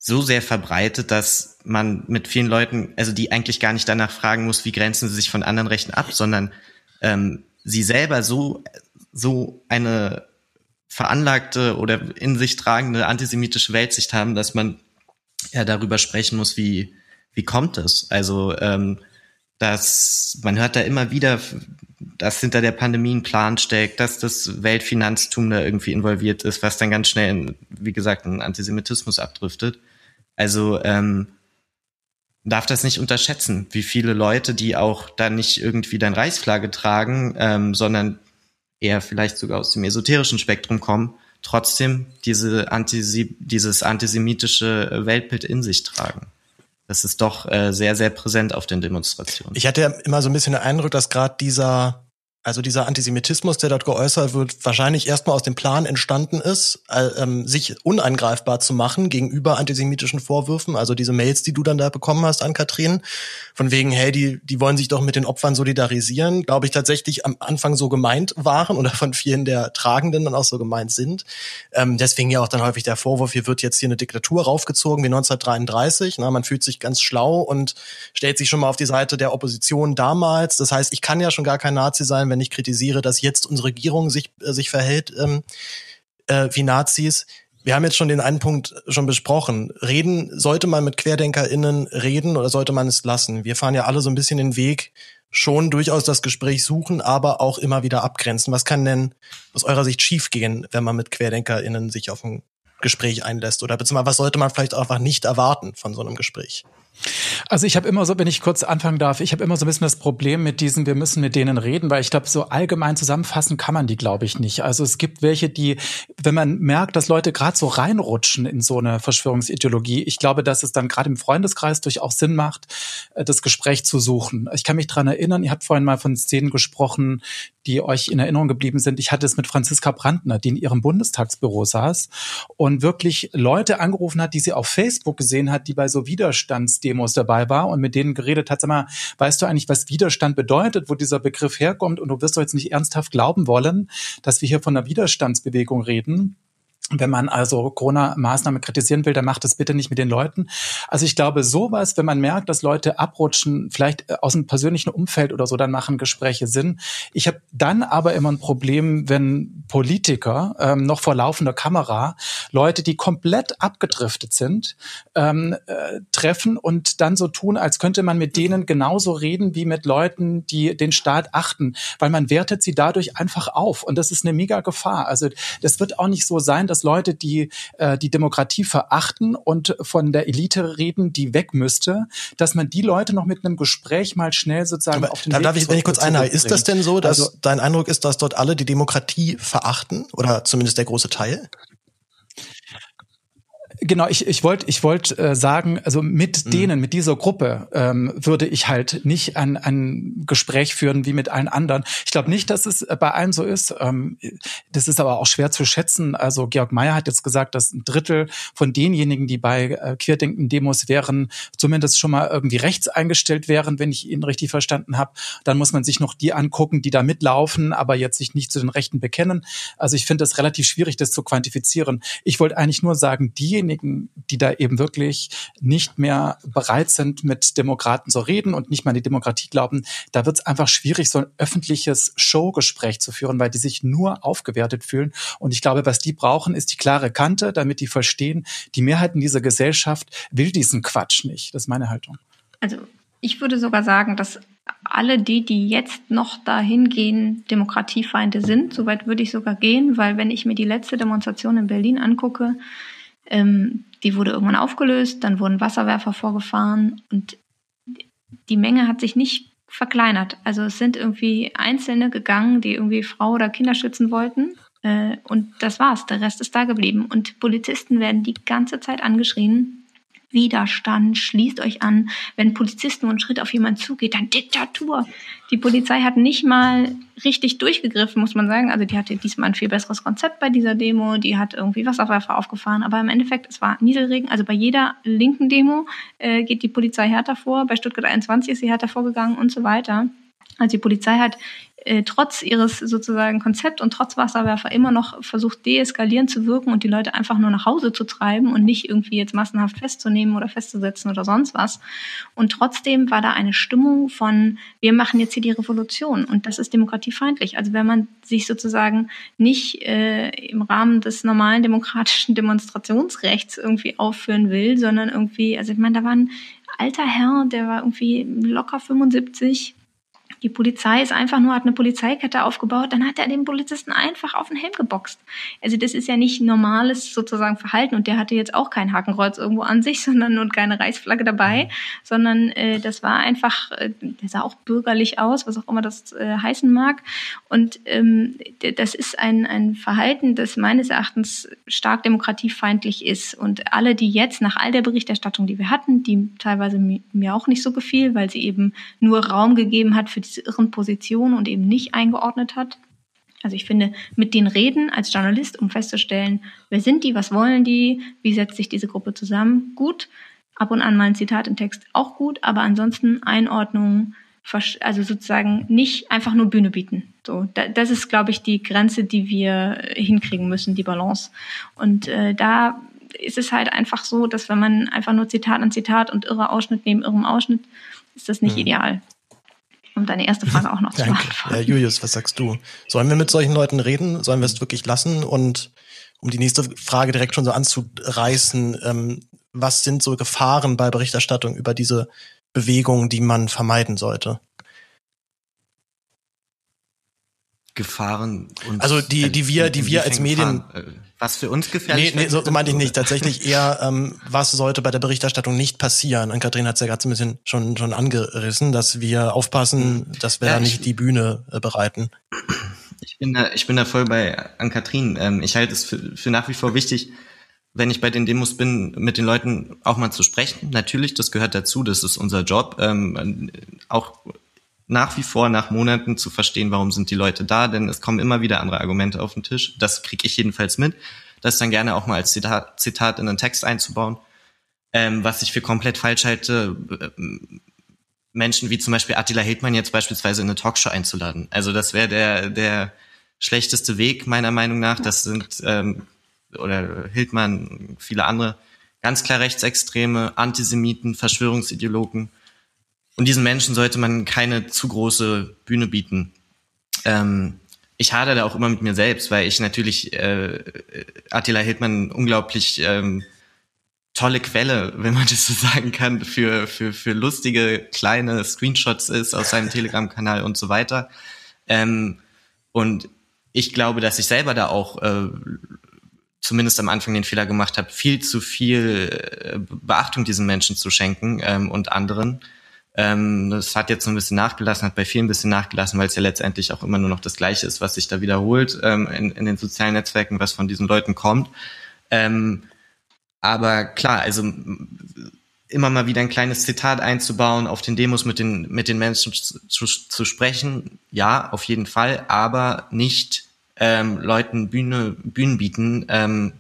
so sehr verbreitet, dass man mit vielen Leuten, also die eigentlich gar nicht danach fragen muss, wie grenzen sie sich von anderen Rechten ab, sondern ähm, sie selber so, so eine veranlagte oder in sich tragende antisemitische Weltsicht haben, dass man ja darüber sprechen muss, wie, wie kommt es? Also, ähm, dass man hört da immer wieder, dass hinter der Pandemie ein Plan steckt, dass das Weltfinanztum da irgendwie involviert ist, was dann ganz schnell, in, wie gesagt, in Antisemitismus abdriftet. Also ähm, darf das nicht unterschätzen, wie viele Leute, die auch dann nicht irgendwie dann Reichsflagge tragen, ähm, sondern eher vielleicht sogar aus dem esoterischen Spektrum kommen, trotzdem diese Antisi dieses antisemitische Weltbild in sich tragen. Das ist doch äh, sehr, sehr präsent auf den Demonstrationen. Ich hatte immer so ein bisschen den Eindruck, dass gerade dieser also dieser Antisemitismus, der dort geäußert wird, wahrscheinlich erstmal aus dem Plan entstanden ist, äh, ähm, sich unangreifbar zu machen gegenüber antisemitischen Vorwürfen. Also diese Mails, die du dann da bekommen hast an Kathrin, von wegen, hey, die, die wollen sich doch mit den Opfern solidarisieren, glaube ich tatsächlich am Anfang so gemeint waren oder von vielen der Tragenden dann auch so gemeint sind. Ähm, deswegen ja auch dann häufig der Vorwurf, hier wird jetzt hier eine Diktatur raufgezogen wie 1933. Na, man fühlt sich ganz schlau und stellt sich schon mal auf die Seite der Opposition damals. Das heißt, ich kann ja schon gar kein Nazi sein, wenn ich kritisiere, dass jetzt unsere Regierung sich, äh, sich verhält ähm, äh, wie Nazis. Wir haben jetzt schon den einen Punkt schon besprochen. Reden, sollte man mit QuerdenkerInnen reden oder sollte man es lassen? Wir fahren ja alle so ein bisschen den Weg, schon durchaus das Gespräch suchen, aber auch immer wieder abgrenzen. Was kann denn aus eurer Sicht schiefgehen, wenn man mit QuerdenkerInnen sich auf ein Gespräch einlässt? Oder beziehungsweise was sollte man vielleicht einfach nicht erwarten von so einem Gespräch? Also ich habe immer so, wenn ich kurz anfangen darf, ich habe immer so ein bisschen das Problem mit diesen, wir müssen mit denen reden, weil ich glaube, so allgemein zusammenfassen kann man die, glaube ich, nicht. Also es gibt welche, die, wenn man merkt, dass Leute gerade so reinrutschen in so eine Verschwörungsideologie, ich glaube, dass es dann gerade im Freundeskreis durchaus Sinn macht, äh, das Gespräch zu suchen. Ich kann mich dran erinnern, ihr habt vorhin mal von Szenen gesprochen, die euch in Erinnerung geblieben sind. Ich hatte es mit Franziska Brandner, die in ihrem Bundestagsbüro saß und wirklich Leute angerufen hat, die sie auf Facebook gesehen hat, die bei so Widerstandsdemos dabei war und mit denen geredet hat, sag mal, weißt du eigentlich, was Widerstand bedeutet, wo dieser Begriff herkommt und du wirst doch jetzt nicht ernsthaft glauben wollen, dass wir hier von einer Widerstandsbewegung reden. Wenn man also Corona-Maßnahmen kritisieren will, dann macht das bitte nicht mit den Leuten. Also ich glaube, sowas, wenn man merkt, dass Leute abrutschen, vielleicht äh, aus einem persönlichen Umfeld oder so, dann machen Gespräche Sinn. Ich habe dann aber immer ein Problem, wenn Politiker ähm, noch vor laufender Kamera Leute, die komplett abgedriftet sind, ähm, äh, treffen und dann so tun, als könnte man mit denen genauso reden wie mit Leuten, die den Staat achten, weil man wertet sie dadurch einfach auf. Und das ist eine mega Gefahr. Also das wird auch nicht so sein, dass Leute, die äh, die Demokratie verachten und von der Elite reden, die weg müsste, dass man die Leute noch mit einem Gespräch mal schnell sozusagen Aber auf den da Weg darf ich, wenn ich kurz einhalte, ist das denn so, dass also, dein Eindruck ist, dass dort alle die Demokratie verachten oder zumindest der große Teil? Genau, ich, ich wollte ich wollt, äh, sagen, also mit mhm. denen, mit dieser Gruppe ähm, würde ich halt nicht ein, ein Gespräch führen wie mit allen anderen. Ich glaube nicht, dass es bei allen so ist. Ähm, das ist aber auch schwer zu schätzen. Also Georg Mayer hat jetzt gesagt, dass ein Drittel von denjenigen, die bei äh, Querdenken-Demos wären, zumindest schon mal irgendwie rechts eingestellt wären, wenn ich ihn richtig verstanden habe. Dann muss man sich noch die angucken, die da mitlaufen, aber jetzt sich nicht zu den Rechten bekennen. Also ich finde es relativ schwierig, das zu quantifizieren. Ich wollte eigentlich nur sagen, diejenigen, diejenigen, die da eben wirklich nicht mehr bereit sind, mit Demokraten zu reden und nicht mehr an die Demokratie glauben, da wird es einfach schwierig, so ein öffentliches Showgespräch zu führen, weil die sich nur aufgewertet fühlen. Und ich glaube, was die brauchen, ist die klare Kante, damit die verstehen, die Mehrheit in dieser Gesellschaft will diesen Quatsch nicht. Das ist meine Haltung. Also ich würde sogar sagen, dass alle die, die jetzt noch dahin gehen, Demokratiefeinde sind. Soweit würde ich sogar gehen, weil wenn ich mir die letzte Demonstration in Berlin angucke, ähm, die wurde irgendwann aufgelöst, dann wurden Wasserwerfer vorgefahren und die Menge hat sich nicht verkleinert. Also es sind irgendwie Einzelne gegangen, die irgendwie Frau oder Kinder schützen wollten. Äh, und das war's. Der Rest ist da geblieben. Und Polizisten werden die ganze Zeit angeschrien. Widerstand, schließt euch an. Wenn Polizisten einen Schritt auf jemanden zugeht, dann Diktatur. Die Polizei hat nicht mal richtig durchgegriffen, muss man sagen. Also die hatte diesmal ein viel besseres Konzept bei dieser Demo. Die hat irgendwie Wasserwerfer aufgefahren. Aber im Endeffekt, es war Nieselregen. Also bei jeder linken Demo äh, geht die Polizei härter vor. Bei Stuttgart 21 ist sie härter vorgegangen und so weiter. Also die Polizei hat äh, trotz ihres sozusagen Konzept und trotz Wasserwerfer immer noch versucht, deeskalierend zu wirken und die Leute einfach nur nach Hause zu treiben und nicht irgendwie jetzt massenhaft festzunehmen oder festzusetzen oder sonst was. Und trotzdem war da eine Stimmung von, wir machen jetzt hier die Revolution und das ist demokratiefeindlich. Also wenn man sich sozusagen nicht äh, im Rahmen des normalen demokratischen <laughs> Demonstrationsrechts irgendwie aufführen will, sondern irgendwie, also ich meine, da war ein alter Herr, der war irgendwie locker 75, die Polizei ist einfach nur, hat eine Polizeikette aufgebaut, dann hat er den Polizisten einfach auf den Helm geboxt. Also das ist ja nicht normales sozusagen Verhalten und der hatte jetzt auch kein Hakenkreuz irgendwo an sich, <laughs> sondern und keine Reichsflagge dabei, sondern äh, das war einfach, äh, der sah auch bürgerlich aus, was auch immer das äh, heißen mag. Und ähm, das ist ein, ein Verhalten, das meines Erachtens stark demokratiefeindlich ist. Und alle, die jetzt nach all der Berichterstattung, die wir hatten, die teilweise mir auch nicht so gefiel, weil sie eben nur Raum gegeben hat für diese irren Positionen und eben nicht eingeordnet hat. Also ich finde, mit den Reden als Journalist, um festzustellen, wer sind die, was wollen die, wie setzt sich diese Gruppe zusammen, gut. Ab und an mal ein Zitat im Text auch gut, aber ansonsten Einordnung, also sozusagen nicht einfach nur Bühne bieten. So, das ist, glaube ich, die Grenze, die wir hinkriegen müssen, die Balance. Und äh, da ist es halt einfach so, dass wenn man einfach nur Zitat an Zitat und irrer Ausschnitt neben irrem Ausschnitt, ist das nicht mhm. ideal um deine erste Frage auch noch zu beantworten. Ja, Julius, was sagst du? Sollen wir mit solchen Leuten reden? Sollen wir es wirklich lassen? Und um die nächste Frage direkt schon so anzureißen, ähm, was sind so Gefahren bei Berichterstattung über diese Bewegung, die man vermeiden sollte? Gefahren und also die die wir die wir als Medien Gefahren, äh, was für uns gefährlich Nee, nee so, so meinte ich nicht. Tatsächlich eher, ähm, was sollte bei der Berichterstattung nicht passieren? Und Kathrin hat es ja gerade so ein bisschen schon, schon angerissen, dass wir aufpassen, dass wir ja, da nicht die Bühne äh, bereiten. Ich bin da, ich bin da voll bei Ann-Kathrin. Ähm, ich halte es für, für nach wie vor wichtig, wenn ich bei den Demos bin, mit den Leuten auch mal zu sprechen. Natürlich, das gehört dazu, das ist unser Job. Ähm, auch nach wie vor nach Monaten zu verstehen, warum sind die Leute da, denn es kommen immer wieder andere Argumente auf den Tisch. Das kriege ich jedenfalls mit. Das dann gerne auch mal als Zitat, Zitat in den Text einzubauen. Ähm, was ich für komplett falsch halte, äh, Menschen wie zum Beispiel Attila Hildmann jetzt beispielsweise in eine Talkshow einzuladen. Also das wäre der, der schlechteste Weg meiner Meinung nach. Das sind, ähm, oder Hildmann, viele andere, ganz klar Rechtsextreme, Antisemiten, Verschwörungsideologen, und diesen Menschen sollte man keine zu große Bühne bieten. Ähm, ich hadere da auch immer mit mir selbst, weil ich natürlich äh, Attila Hildmann unglaublich ähm, tolle Quelle, wenn man das so sagen kann, für, für, für lustige kleine Screenshots ist aus seinem Telegram-Kanal und so weiter. Ähm, und ich glaube, dass ich selber da auch äh, zumindest am Anfang den Fehler gemacht habe, viel zu viel äh, Beachtung diesen Menschen zu schenken ähm, und anderen. Ähm, das hat jetzt so ein bisschen nachgelassen, hat bei vielen ein bisschen nachgelassen, weil es ja letztendlich auch immer nur noch das Gleiche ist, was sich da wiederholt ähm, in, in den sozialen Netzwerken, was von diesen Leuten kommt. Ähm, aber klar, also immer mal wieder ein kleines Zitat einzubauen, auf den Demos mit den, mit den Menschen zu, zu, zu sprechen, ja, auf jeden Fall, aber nicht ähm, Leuten Bühne, Bühnen bieten, ähm,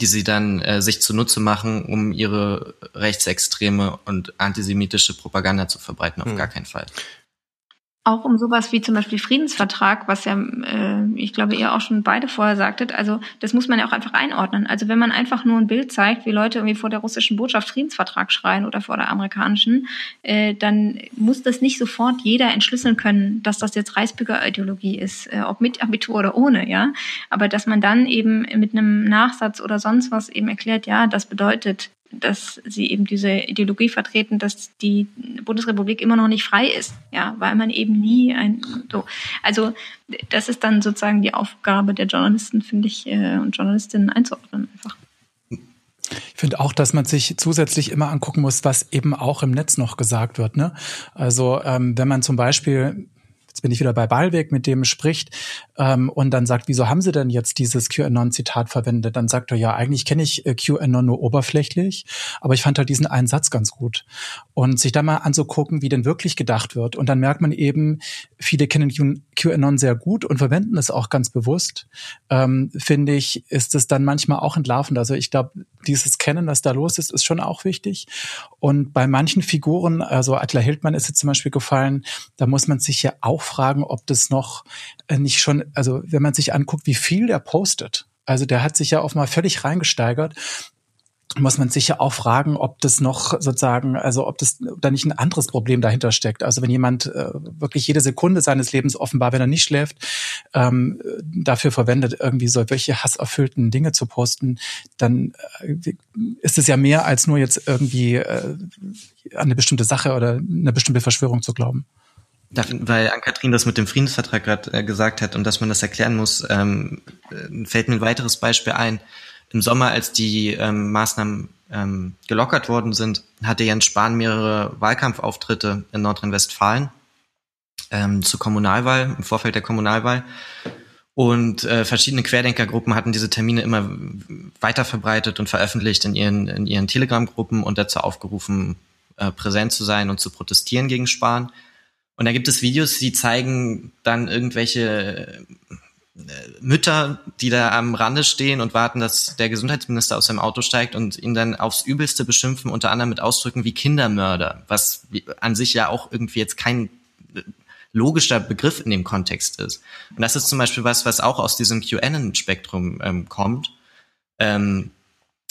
die sie dann äh, sich zunutze machen, um ihre rechtsextreme und antisemitische Propaganda zu verbreiten, auf hm. gar keinen Fall auch um sowas wie zum Beispiel Friedensvertrag, was ja, äh, ich glaube, ihr auch schon beide vorher sagtet. Also das muss man ja auch einfach einordnen. Also wenn man einfach nur ein Bild zeigt, wie Leute irgendwie vor der russischen Botschaft Friedensvertrag schreien oder vor der amerikanischen, äh, dann muss das nicht sofort jeder entschlüsseln können, dass das jetzt Reichsbürgerideologie ist, äh, ob mit Abitur oder ohne, ja. Aber dass man dann eben mit einem Nachsatz oder sonst was eben erklärt, ja, das bedeutet dass sie eben diese Ideologie vertreten, dass die Bundesrepublik immer noch nicht frei ist, ja, weil man eben nie ein so. Also das ist dann sozusagen die Aufgabe der Journalisten, finde ich, äh, und Journalistinnen einzuordnen einfach. Ich finde auch, dass man sich zusätzlich immer angucken muss, was eben auch im Netz noch gesagt wird. Ne? Also ähm, wenn man zum Beispiel jetzt bin ich wieder bei Ballweg, mit dem spricht ähm, und dann sagt, wieso haben Sie denn jetzt dieses QAnon-Zitat verwendet? Dann sagt er, ja, eigentlich kenne ich äh, QAnon nur oberflächlich, aber ich fand halt diesen einen Satz ganz gut. Und sich da mal anzugucken, wie denn wirklich gedacht wird. Und dann merkt man eben, viele kennen QAnon sehr gut und verwenden es auch ganz bewusst. Ähm, Finde ich, ist es dann manchmal auch entlarvend. Also ich glaube, dieses Kennen, was da los ist, ist schon auch wichtig. Und bei manchen Figuren, also Adler Hildmann ist jetzt zum Beispiel gefallen, da muss man sich ja auch fragen, ob das noch äh, nicht schon, also wenn man sich anguckt, wie viel der postet. Also der hat sich ja auch mal völlig reingesteigert muss man sich ja auch fragen, ob das noch sozusagen, also ob das da nicht ein anderes Problem dahinter steckt. Also wenn jemand äh, wirklich jede Sekunde seines Lebens offenbar, wenn er nicht schläft, ähm, dafür verwendet, irgendwie solche hasserfüllten Dinge zu posten, dann äh, ist es ja mehr als nur jetzt irgendwie äh, an eine bestimmte Sache oder eine bestimmte Verschwörung zu glauben. Weil Ann-Kathrin das mit dem Friedensvertrag gerade äh, gesagt hat und dass man das erklären muss, ähm, äh, fällt mir ein weiteres Beispiel ein im Sommer, als die ähm, Maßnahmen ähm, gelockert worden sind, hatte Jens Spahn mehrere Wahlkampfauftritte in Nordrhein-Westfalen ähm, zur Kommunalwahl, im Vorfeld der Kommunalwahl. Und äh, verschiedene Querdenkergruppen hatten diese Termine immer weiter verbreitet und veröffentlicht in ihren, in ihren Telegram-Gruppen und dazu aufgerufen, äh, präsent zu sein und zu protestieren gegen Spahn. Und da gibt es Videos, die zeigen dann irgendwelche Mütter, die da am Rande stehen und warten, dass der Gesundheitsminister aus seinem Auto steigt und ihn dann aufs Übelste beschimpfen, unter anderem mit Ausdrücken wie Kindermörder, was an sich ja auch irgendwie jetzt kein äh, logischer Begriff in dem Kontext ist. Und das ist zum Beispiel was, was auch aus diesem QAnon-Spektrum ähm, kommt. Ähm,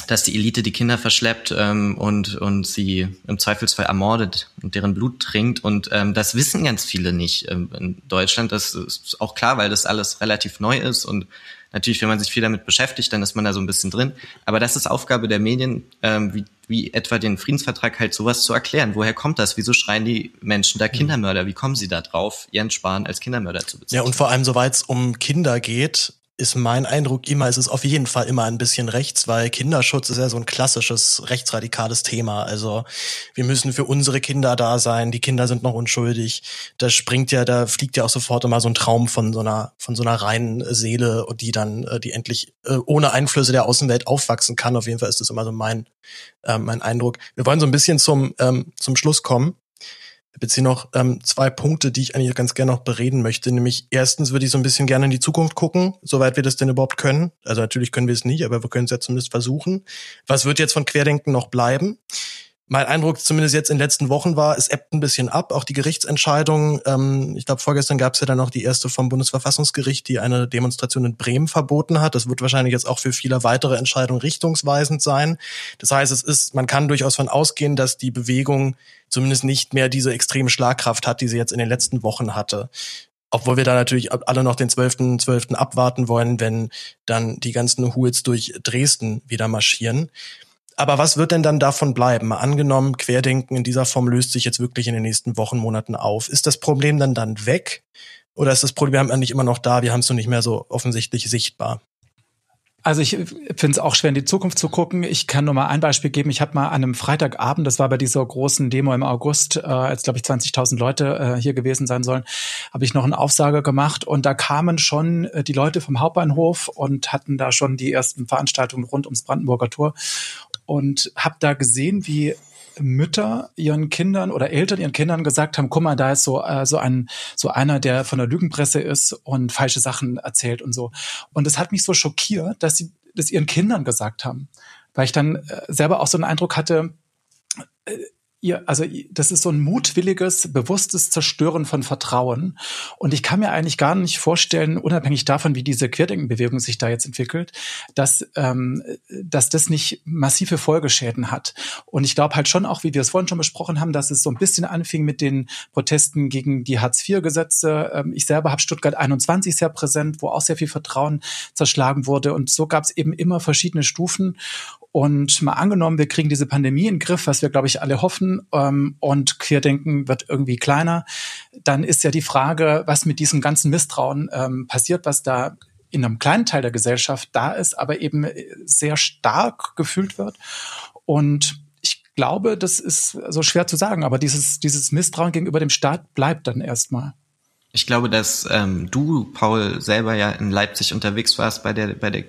dass die Elite die Kinder verschleppt ähm, und, und sie im Zweifelsfall ermordet und deren Blut trinkt. Und ähm, das wissen ganz viele nicht ähm, in Deutschland. Das ist auch klar, weil das alles relativ neu ist. Und natürlich, wenn man sich viel damit beschäftigt, dann ist man da so ein bisschen drin. Aber das ist Aufgabe der Medien, ähm, wie, wie etwa den Friedensvertrag halt sowas zu erklären. Woher kommt das? Wieso schreien die Menschen da Kindermörder? Wie kommen sie da drauf, Jens Spahn als Kindermörder zu bezeichnen? Ja, und vor allem, soweit es um Kinder geht, ist mein Eindruck immer, ist es auf jeden Fall immer ein bisschen rechts, weil Kinderschutz ist ja so ein klassisches rechtsradikales Thema. Also wir müssen für unsere Kinder da sein, die Kinder sind noch unschuldig. Da springt ja, da fliegt ja auch sofort immer so ein Traum von so einer, von so einer reinen Seele, die dann, äh, die endlich äh, ohne Einflüsse der Außenwelt aufwachsen kann. Auf jeden Fall ist das immer so mein, äh, mein Eindruck. Wir wollen so ein bisschen zum, ähm, zum Schluss kommen beziehe noch ähm, zwei Punkte, die ich eigentlich ganz gerne noch bereden möchte. Nämlich erstens würde ich so ein bisschen gerne in die Zukunft gucken, soweit wir das denn überhaupt können. Also natürlich können wir es nicht, aber wir können es ja zumindest versuchen. Was wird jetzt von Querdenken noch bleiben? Mein Eindruck zumindest jetzt in den letzten Wochen war, es ebbt ein bisschen ab, auch die Gerichtsentscheidung. Ähm, ich glaube, vorgestern gab es ja dann noch die erste vom Bundesverfassungsgericht, die eine Demonstration in Bremen verboten hat. Das wird wahrscheinlich jetzt auch für viele weitere Entscheidungen richtungsweisend sein. Das heißt, es ist, man kann durchaus von ausgehen, dass die Bewegung zumindest nicht mehr diese extreme Schlagkraft hat, die sie jetzt in den letzten Wochen hatte. Obwohl wir da natürlich alle noch den 12.12. 12. abwarten wollen, wenn dann die ganzen Hools durch Dresden wieder marschieren. Aber was wird denn dann davon bleiben? Angenommen, Querdenken in dieser Form löst sich jetzt wirklich in den nächsten Wochen, Monaten auf. Ist das Problem dann dann weg? Oder ist das Problem eigentlich immer noch da? Wir haben es nur nicht mehr so offensichtlich sichtbar. Also ich finde es auch schwer, in die Zukunft zu gucken. Ich kann nur mal ein Beispiel geben. Ich habe mal an einem Freitagabend, das war bei dieser großen Demo im August, äh, als glaube ich 20.000 Leute äh, hier gewesen sein sollen, habe ich noch eine Aufsage gemacht und da kamen schon äh, die Leute vom Hauptbahnhof und hatten da schon die ersten Veranstaltungen rund ums Brandenburger Tor und habe da gesehen, wie Mütter ihren Kindern oder Eltern ihren Kindern gesagt haben, guck mal, da ist so äh, so ein so einer, der von der Lügenpresse ist und falsche Sachen erzählt und so. Und es hat mich so schockiert, dass sie das ihren Kindern gesagt haben, weil ich dann äh, selber auch so einen Eindruck hatte, äh, ihr, also das ist so ein mutwilliges, bewusstes Zerstören von Vertrauen. Und ich kann mir eigentlich gar nicht vorstellen, unabhängig davon, wie diese Querdenkenbewegung sich da jetzt entwickelt, dass, ähm, dass das nicht massive Folgeschäden hat. Und ich glaube halt schon auch, wie wir es vorhin schon besprochen haben, dass es so ein bisschen anfing mit den Protesten gegen die Hartz-IV-Gesetze. Ähm, ich selber habe Stuttgart 21 sehr präsent, wo auch sehr viel Vertrauen zerschlagen wurde. Und so gab es eben immer verschiedene Stufen. Und mal angenommen, wir kriegen diese Pandemie in den Griff, was wir, glaube ich, alle hoffen, ähm, und Querdenken wird irgendwie kleiner, dann ist ja die Frage, was mit diesem ganzen Misstrauen ähm, passiert, was da in einem kleinen Teil der Gesellschaft da ist, aber eben sehr stark gefühlt wird. Und ich glaube, das ist so schwer zu sagen, aber dieses, dieses Misstrauen gegenüber dem Staat bleibt dann erstmal. Ich glaube, dass ähm, du, Paul, selber ja in Leipzig unterwegs warst bei der, bei der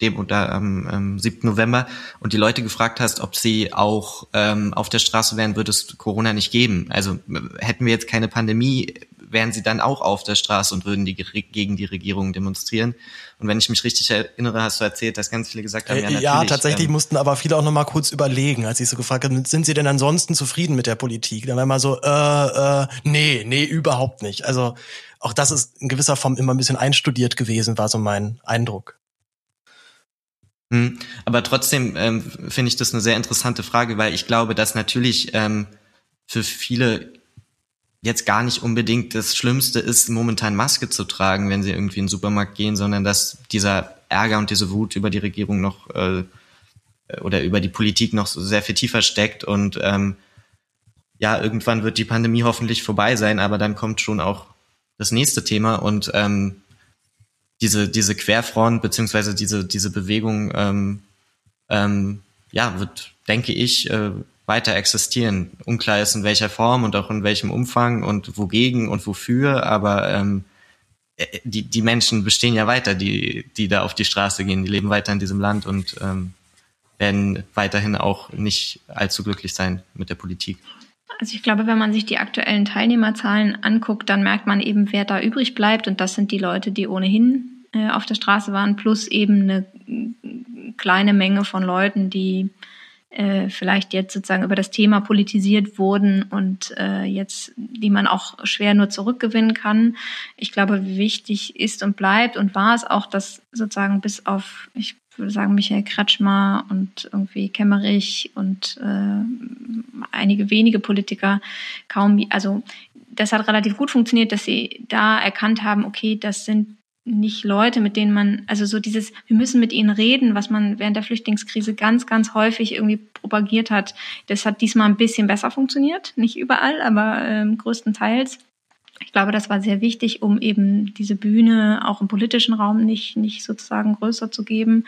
Demo da am ähm, 7. November und die Leute gefragt hast, ob sie auch ähm, auf der Straße wären, würde es Corona nicht geben. Also hätten wir jetzt keine Pandemie, wären sie dann auch auf der Straße und würden die gegen die Regierung demonstrieren. Und wenn ich mich richtig erinnere, hast du erzählt, dass ganz viele gesagt haben, ja, natürlich. Ja, tatsächlich ähm, mussten aber viele auch noch mal kurz überlegen, als ich so gefragt habe, sind sie denn ansonsten zufrieden mit der Politik? Dann war immer so, äh, äh, nee, nee, überhaupt nicht. Also auch das ist in gewisser Form immer ein bisschen einstudiert gewesen, war so mein Eindruck. Hm, aber trotzdem ähm, finde ich das eine sehr interessante Frage, weil ich glaube, dass natürlich ähm, für viele jetzt gar nicht unbedingt das Schlimmste ist, momentan Maske zu tragen, wenn sie irgendwie in den Supermarkt gehen, sondern dass dieser Ärger und diese Wut über die Regierung noch äh, oder über die Politik noch sehr viel tiefer steckt und ähm, ja, irgendwann wird die Pandemie hoffentlich vorbei sein, aber dann kommt schon auch das nächste Thema und ähm, diese, diese Querfront beziehungsweise diese, diese Bewegung ähm, ähm, ja, wird, denke ich, äh, weiter existieren. Unklar ist in welcher Form und auch in welchem Umfang und wogegen und wofür, aber ähm, äh, die, die Menschen bestehen ja weiter, die, die da auf die Straße gehen, die leben weiter in diesem Land und ähm, werden weiterhin auch nicht allzu glücklich sein mit der Politik. Also ich glaube, wenn man sich die aktuellen Teilnehmerzahlen anguckt, dann merkt man eben, wer da übrig bleibt. Und das sind die Leute, die ohnehin äh, auf der Straße waren, plus eben eine kleine Menge von Leuten, die äh, vielleicht jetzt sozusagen über das Thema politisiert wurden und äh, jetzt, die man auch schwer nur zurückgewinnen kann. Ich glaube, wichtig ist und bleibt und war es auch, dass sozusagen bis auf, ich würde sagen, Michael Kretschmer und irgendwie Kemmerich und äh, einige wenige Politiker kaum, also das hat relativ gut funktioniert, dass sie da erkannt haben, okay, das sind nicht Leute, mit denen man, also so dieses, wir müssen mit ihnen reden, was man während der Flüchtlingskrise ganz, ganz häufig irgendwie propagiert hat. Das hat diesmal ein bisschen besser funktioniert. Nicht überall, aber ähm, größtenteils. Ich glaube, das war sehr wichtig, um eben diese Bühne auch im politischen Raum nicht, nicht sozusagen größer zu geben.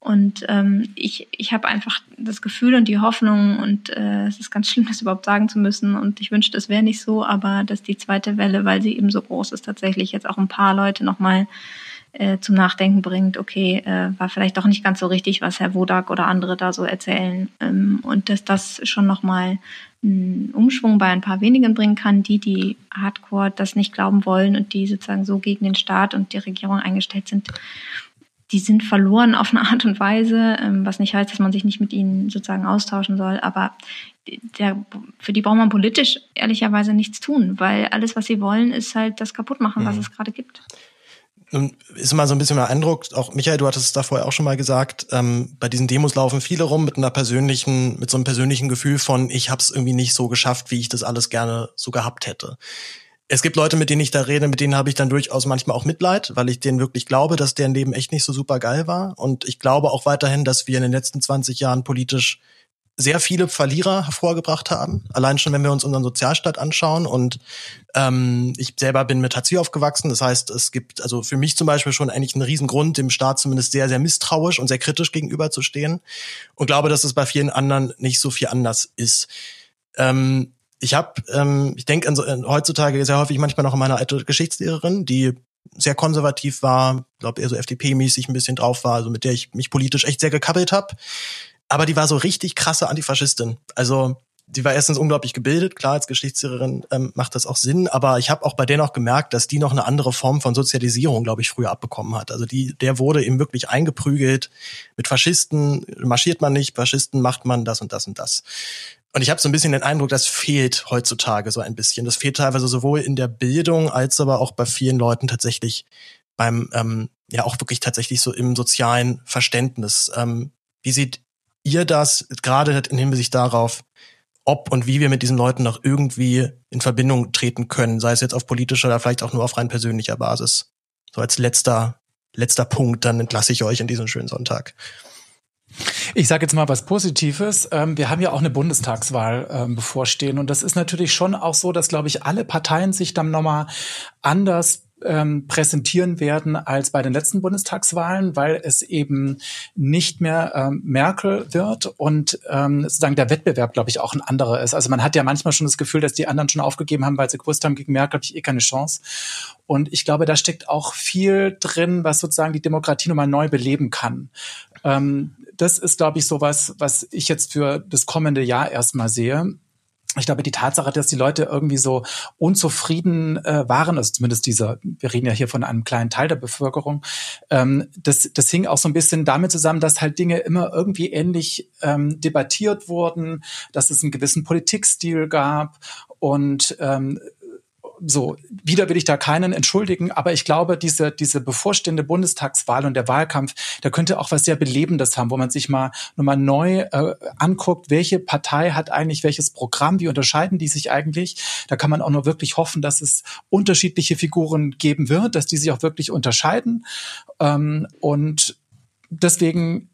Und ähm, ich, ich habe einfach das Gefühl und die Hoffnung, und äh, es ist ganz schlimm, <laughs> das überhaupt sagen zu müssen, und ich wünschte, es wäre nicht so, aber dass die zweite Welle, weil sie eben so groß ist, tatsächlich jetzt auch ein paar Leute nochmal äh, zum Nachdenken bringt, okay, äh, war vielleicht doch nicht ganz so richtig, was Herr Wodak oder andere da so erzählen. Ähm, und dass das schon nochmal einen Umschwung bei ein paar wenigen bringen kann, die, die hardcore das nicht glauben wollen und die sozusagen so gegen den Staat und die Regierung eingestellt sind, die sind verloren auf eine Art und Weise, ähm, was nicht heißt, dass man sich nicht mit ihnen sozusagen austauschen soll, aber der, für die braucht man politisch ehrlicherweise nichts tun, weil alles, was sie wollen, ist halt das kaputtmachen, was mhm. es gerade gibt. Nun ist immer so ein bisschen mein Eindruck, auch Michael, du hattest es da vorher auch schon mal gesagt, ähm, bei diesen Demos laufen viele rum mit einer persönlichen, mit so einem persönlichen Gefühl von, ich habe es irgendwie nicht so geschafft, wie ich das alles gerne so gehabt hätte. Es gibt Leute, mit denen ich da rede, mit denen habe ich dann durchaus manchmal auch Mitleid, weil ich denen wirklich glaube, dass deren Leben echt nicht so super geil war. Und ich glaube auch weiterhin, dass wir in den letzten 20 Jahren politisch sehr viele Verlierer hervorgebracht haben. Allein schon, wenn wir uns unseren Sozialstaat anschauen. Und ähm, ich selber bin mit Hartz IV aufgewachsen. Das heißt, es gibt also für mich zum Beispiel schon eigentlich einen riesen Grund, dem Staat zumindest sehr, sehr misstrauisch und sehr kritisch gegenüberzustehen. Und glaube, dass es bei vielen anderen nicht so viel anders ist. Ähm, ich habe, ähm, ich denke äh, heutzutage sehr häufig manchmal noch an meine alte Geschichtslehrerin, die sehr konservativ war, glaube eher so FDP-mäßig ein bisschen drauf war, also mit der ich mich politisch echt sehr gekabbelt habe aber die war so richtig krasse Antifaschistin. Also die war erstens unglaublich gebildet, klar, als Geschichtslehrerin ähm, macht das auch Sinn, aber ich habe auch bei der noch gemerkt, dass die noch eine andere Form von Sozialisierung, glaube ich, früher abbekommen hat. Also die, der wurde eben wirklich eingeprügelt. Mit Faschisten marschiert man nicht, Faschisten macht man das und das und das. Und ich habe so ein bisschen den Eindruck, das fehlt heutzutage so ein bisschen. Das fehlt teilweise sowohl in der Bildung als aber auch bei vielen Leuten tatsächlich beim, ähm, ja auch wirklich tatsächlich so im sozialen Verständnis. Ähm, wie sieht ihr das gerade in Hinsicht darauf, ob und wie wir mit diesen Leuten noch irgendwie in Verbindung treten können, sei es jetzt auf politischer oder vielleicht auch nur auf rein persönlicher Basis? So als letzter, letzter Punkt, dann entlasse ich euch in diesen schönen Sonntag. Ich sage jetzt mal was Positives. Ähm, wir haben ja auch eine Bundestagswahl ähm, bevorstehen und das ist natürlich schon auch so, dass, glaube ich, alle Parteien sich dann nochmal anders ähm, präsentieren werden als bei den letzten Bundestagswahlen, weil es eben nicht mehr ähm, Merkel wird und ähm, sozusagen der Wettbewerb, glaube ich, auch ein anderer ist. Also man hat ja manchmal schon das Gefühl, dass die anderen schon aufgegeben haben, weil sie gewusst haben, gegen Merkel habe ich eh keine Chance. Und ich glaube, da steckt auch viel drin, was sozusagen die Demokratie nochmal neu beleben kann. Ähm, das ist, glaube ich, sowas, was ich jetzt für das kommende Jahr erstmal sehe ich glaube, die Tatsache, dass die Leute irgendwie so unzufrieden äh, waren, also zumindest dieser, wir reden ja hier von einem kleinen Teil der Bevölkerung, ähm, das, das hing auch so ein bisschen damit zusammen, dass halt Dinge immer irgendwie ähnlich ähm, debattiert wurden, dass es einen gewissen Politikstil gab und ähm, so, wieder will ich da keinen entschuldigen, aber ich glaube, diese, diese bevorstehende Bundestagswahl und der Wahlkampf, der könnte auch was sehr Belebendes haben, wo man sich mal nochmal neu äh, anguckt, welche Partei hat eigentlich welches Programm, wie unterscheiden die sich eigentlich. Da kann man auch nur wirklich hoffen, dass es unterschiedliche Figuren geben wird, dass die sich auch wirklich unterscheiden. Ähm, und deswegen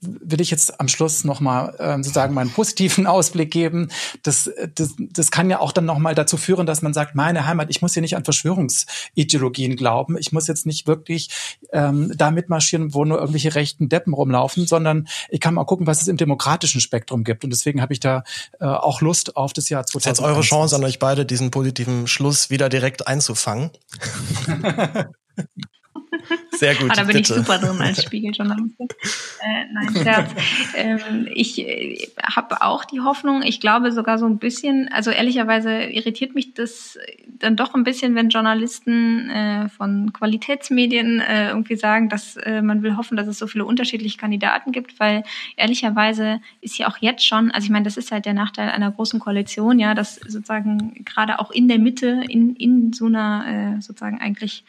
will ich jetzt am Schluss nochmal äh, sozusagen meinen positiven <laughs> Ausblick geben. Das, das, das kann ja auch dann nochmal dazu führen, dass man sagt, meine Heimat, ich muss hier nicht an Verschwörungsideologien glauben. Ich muss jetzt nicht wirklich ähm, da mitmarschieren, wo nur irgendwelche rechten Deppen rumlaufen, sondern ich kann mal gucken, was es im demokratischen Spektrum gibt. Und deswegen habe ich da äh, auch Lust auf das Jahr 2020. Das ist jetzt eure Chance an euch beide, diesen positiven Schluss wieder direkt einzufangen. <laughs> <laughs> Sehr gut. Ah, da bin bitte. ich super drin als Spiegeljournalistin. <laughs> äh, nein, Scherz. ähm, ich äh, habe auch die Hoffnung, ich glaube sogar so ein bisschen, also ehrlicherweise irritiert mich das dann doch ein bisschen, wenn Journalisten äh, von Qualitätsmedien äh, irgendwie sagen, dass äh, man will hoffen, dass es so viele unterschiedliche Kandidaten gibt, weil ehrlicherweise ist ja auch jetzt schon, also ich meine, das ist halt der Nachteil einer großen Koalition, ja, dass sozusagen gerade auch in der Mitte, in, in so einer äh, sozusagen eigentlich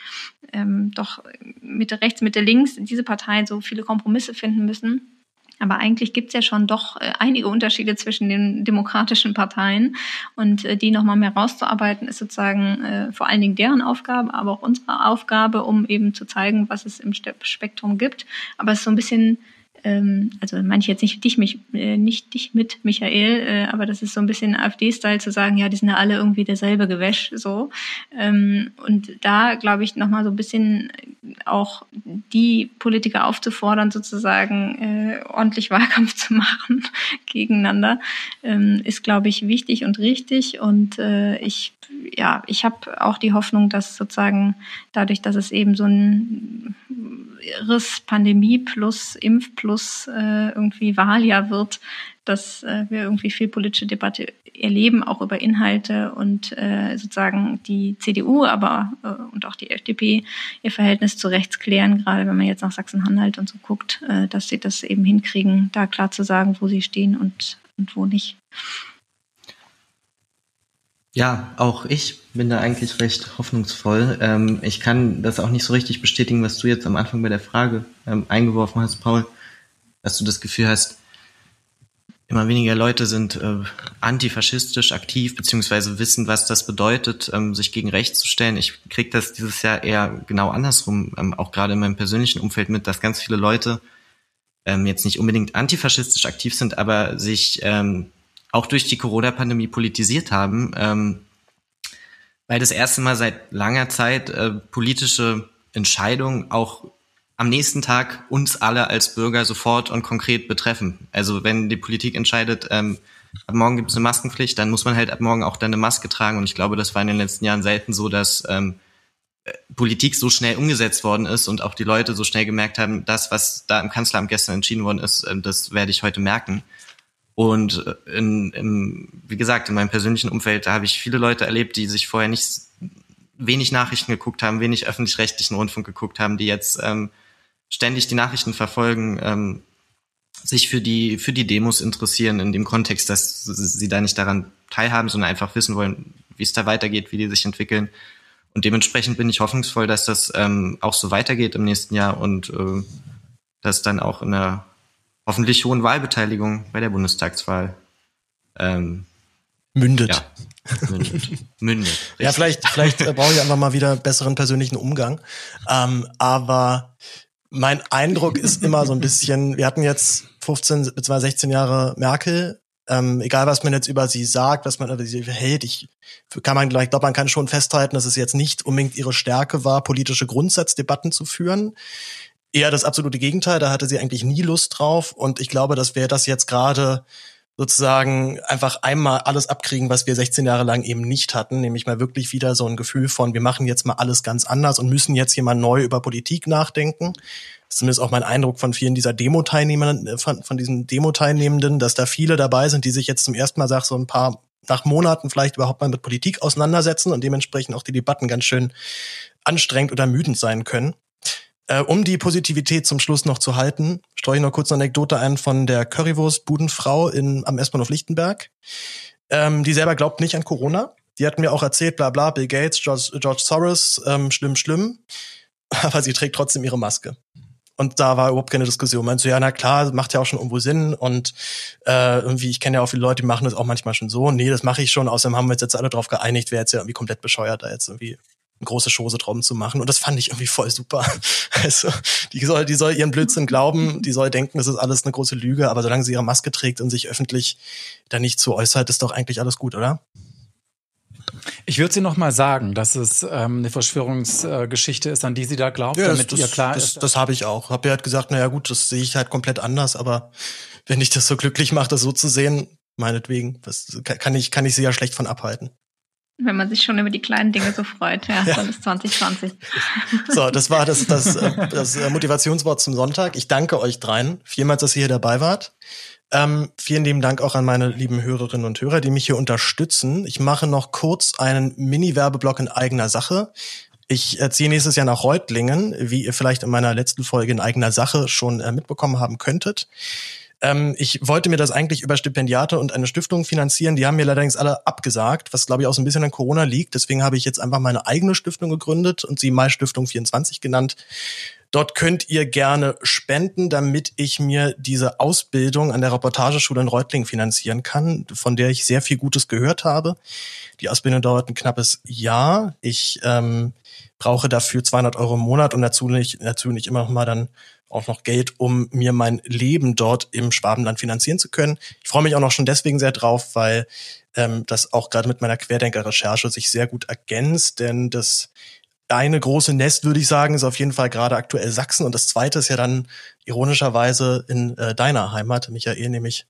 ähm, doch Mitte rechts, Mitte links, diese Parteien so viele Kompromisse finden müssen. Aber eigentlich gibt es ja schon doch äh, einige Unterschiede zwischen den demokratischen Parteien. Und äh, die nochmal mehr rauszuarbeiten, ist sozusagen äh, vor allen Dingen deren Aufgabe, aber auch unsere Aufgabe, um eben zu zeigen, was es im Spektrum gibt. Aber es ist so ein bisschen also manche jetzt nicht dich, mich, äh, nicht dich mit Michael, äh, aber das ist so ein bisschen AfD-Style zu sagen, ja, die sind ja alle irgendwie derselbe Gewäsch, so. Ähm, und da glaube ich nochmal so ein bisschen auch die Politiker aufzufordern, sozusagen äh, ordentlich Wahlkampf zu <laughs> machen gegeneinander, ähm, ist, glaube ich, wichtig und richtig. Und äh, ich, ja, ich habe auch die Hoffnung, dass sozusagen dadurch, dass es eben so ein Riss Pandemie plus Impf plus äh, irgendwie Wahljahr wird, dass äh, wir irgendwie viel politische Debatte erleben, auch über Inhalte und äh, sozusagen die CDU, aber äh, und auch die FDP ihr Verhältnis zu rechts klären, gerade wenn man jetzt nach Sachsen-Anhalt und so guckt, äh, dass sie das eben hinkriegen, da klar zu sagen, wo sie stehen und, und wo nicht. Ja, auch ich bin da eigentlich recht hoffnungsvoll. Ähm, ich kann das auch nicht so richtig bestätigen, was du jetzt am Anfang bei der Frage ähm, eingeworfen hast, Paul, dass du das Gefühl hast, immer weniger Leute sind äh, antifaschistisch aktiv, beziehungsweise wissen, was das bedeutet, ähm, sich gegen rechts zu stellen. Ich kriege das dieses Jahr eher genau andersrum, ähm, auch gerade in meinem persönlichen Umfeld mit, dass ganz viele Leute ähm, jetzt nicht unbedingt antifaschistisch aktiv sind, aber sich ähm, auch durch die Corona-Pandemie politisiert haben, ähm, weil das erste Mal seit langer Zeit äh, politische Entscheidungen auch am nächsten Tag uns alle als Bürger sofort und konkret betreffen. Also wenn die Politik entscheidet, ähm, ab morgen gibt es eine Maskenpflicht, dann muss man halt ab morgen auch dann eine Maske tragen. Und ich glaube, das war in den letzten Jahren selten so, dass ähm, äh, Politik so schnell umgesetzt worden ist und auch die Leute so schnell gemerkt haben, das, was da im Kanzleramt gestern entschieden worden ist, äh, das werde ich heute merken. Und äh, in, in, wie gesagt, in meinem persönlichen Umfeld, da habe ich viele Leute erlebt, die sich vorher nicht wenig Nachrichten geguckt haben, wenig öffentlich-rechtlichen Rundfunk geguckt haben, die jetzt ähm, ständig die Nachrichten verfolgen, ähm, sich für die für die Demos interessieren in dem Kontext, dass sie da nicht daran teilhaben, sondern einfach wissen wollen, wie es da weitergeht, wie die sich entwickeln. Und dementsprechend bin ich hoffnungsvoll, dass das ähm, auch so weitergeht im nächsten Jahr und äh, dass dann auch in einer hoffentlich hohen Wahlbeteiligung bei der Bundestagswahl ähm, mündet. Ja, mündet. <laughs> mündet ja, vielleicht, vielleicht äh, brauche ich einfach mal wieder besseren persönlichen Umgang. Ähm, aber mein Eindruck ist immer so ein bisschen, wir hatten jetzt 15 bzw. 16 Jahre Merkel. Ähm, egal, was man jetzt über sie sagt, was man über sie verhält, ich kann man, ich glaube, man kann schon festhalten, dass es jetzt nicht unbedingt ihre Stärke war, politische Grundsatzdebatten zu führen eher das absolute Gegenteil. Da hatte sie eigentlich nie Lust drauf. Und ich glaube, dass wir das jetzt gerade sozusagen einfach einmal alles abkriegen, was wir 16 Jahre lang eben nicht hatten, nämlich mal wirklich wieder so ein Gefühl von, wir machen jetzt mal alles ganz anders und müssen jetzt hier mal neu über Politik nachdenken. Das ist zumindest auch mein Eindruck von vielen dieser Demo-Teilnehmenden, äh, von, von diesen Demo-Teilnehmenden, dass da viele dabei sind, die sich jetzt zum ersten Mal, sag so ein paar nach Monaten vielleicht überhaupt mal mit Politik auseinandersetzen und dementsprechend auch die Debatten ganz schön anstrengend oder ermüdend sein können. Äh, um die Positivität zum Schluss noch zu halten, streue ich noch kurz eine Anekdote ein von der Currywurst-Budenfrau in, am S-Bahnhof Lichtenberg. Ähm, die selber glaubt nicht an Corona. Die hat mir auch erzählt, bla bla, Bill Gates, George, George Soros, ähm, schlimm, schlimm. <laughs> Aber sie trägt trotzdem ihre Maske. Und da war überhaupt keine Diskussion. Meinst du, ja, na klar, macht ja auch schon irgendwo Sinn. Und äh, irgendwie, ich kenne ja auch viele Leute, die machen das auch manchmal schon so. Nee, das mache ich schon. Außerdem haben wir uns jetzt alle drauf geeinigt, wäre jetzt ja irgendwie komplett bescheuert, da jetzt irgendwie große Chose drum zu machen. Und das fand ich irgendwie voll super. <laughs> Also, die soll, die soll ihren Blödsinn glauben, die soll denken, das ist alles eine große Lüge, aber solange sie ihre Maske trägt und sich öffentlich da nicht zu äußert, ist doch eigentlich alles gut, oder? Ich würde sie noch mal sagen, dass es ähm, eine Verschwörungsgeschichte ist, an die sie da glaubt, ja, damit das, ihr klar das, ist. Das, das habe ich auch. Habe ja halt gesagt, naja gut, das sehe ich halt komplett anders, aber wenn ich das so glücklich mache, das so zu sehen, meinetwegen, was, kann ich kann ich sie ja schlecht von abhalten. Wenn man sich schon über die kleinen Dinge so freut, ja, ja. dann ist 2020. So, das war das, das, äh, das äh, Motivationswort zum Sonntag. Ich danke euch dreien vielmals, dass ihr hier dabei wart. Ähm, vielen lieben Dank auch an meine lieben Hörerinnen und Hörer, die mich hier unterstützen. Ich mache noch kurz einen Mini-Werbeblock in eigener Sache. Ich ziehe nächstes Jahr nach Reutlingen, wie ihr vielleicht in meiner letzten Folge in eigener Sache schon äh, mitbekommen haben könntet. Ähm, ich wollte mir das eigentlich über Stipendiate und eine Stiftung finanzieren. Die haben mir allerdings alle abgesagt, was glaube ich auch so ein bisschen an Corona liegt. Deswegen habe ich jetzt einfach meine eigene Stiftung gegründet und sie Mai Stiftung 24 genannt. Dort könnt ihr gerne spenden, damit ich mir diese Ausbildung an der Reportageschule in Reutlingen finanzieren kann, von der ich sehr viel Gutes gehört habe. Die Ausbildung dauert ein knappes Jahr. Ich ähm, brauche dafür 200 Euro im Monat und dazu nicht, dazu nicht immer noch mal dann auch noch Geld, um mir mein Leben dort im Schwabenland finanzieren zu können. Ich freue mich auch noch schon deswegen sehr drauf, weil ähm, das auch gerade mit meiner Querdenker-Recherche sich sehr gut ergänzt, denn das eine große Nest, würde ich sagen, ist auf jeden Fall gerade aktuell Sachsen. Und das zweite ist ja dann ironischerweise in äh, deiner Heimat, Michael, nämlich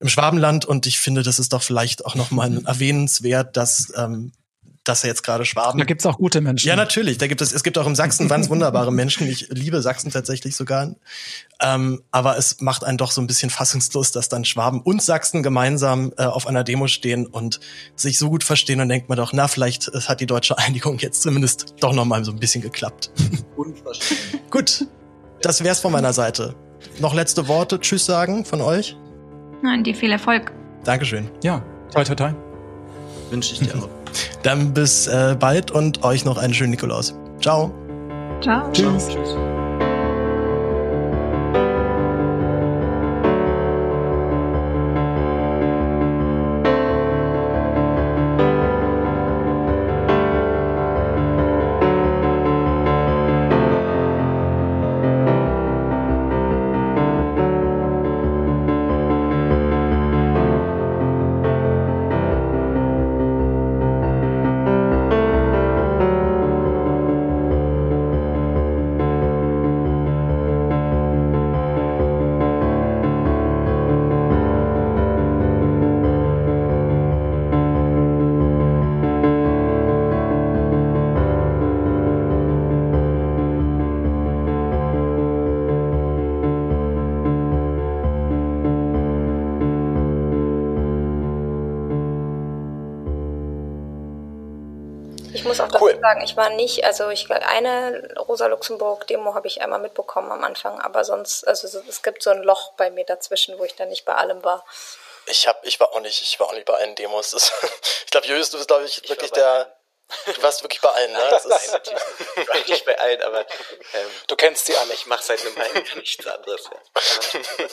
im Schwabenland. Und ich finde, das ist doch vielleicht auch nochmal <laughs> erwähnenswert, dass ähm, dass er jetzt gerade Schwaben. Da gibt's auch gute Menschen. Ja, natürlich. Da gibt es, es gibt auch im Sachsen ganz wunderbare Menschen. Ich liebe Sachsen tatsächlich sogar. Ähm, aber es macht einen doch so ein bisschen fassungslos, dass dann Schwaben und Sachsen gemeinsam äh, auf einer Demo stehen und sich so gut verstehen und denkt man doch, na, vielleicht hat die deutsche Einigung jetzt zumindest doch noch mal so ein bisschen geklappt. Unverständlich. gut. Das wär's von meiner Seite. Noch letzte Worte, Tschüss sagen von euch? Nein, dir viel Erfolg. Dankeschön. Ja, toi, toi, toi. Wünsche ich dir auch. Dann bis äh, bald und euch noch einen schönen Nikolaus. Ciao. Ciao. Tschüss. Tschüss. Ich war nicht, also ich eine Rosa Luxemburg Demo habe ich einmal mitbekommen am Anfang, aber sonst, also es gibt so ein Loch bei mir dazwischen, wo ich dann nicht bei allem war. Ich hab, ich war auch nicht, ich war auch nicht bei allen Demos. Das, <laughs> ich glaube, Julius, du bist, glaube ich, ich wirklich der. Du warst wirklich bei allen, ne? Das Nein, natürlich Ich war nicht bei allen, aber ähm, du kennst sie alle. Ich mache seit einem halben Jahr nichts anderes. Ja. <laughs>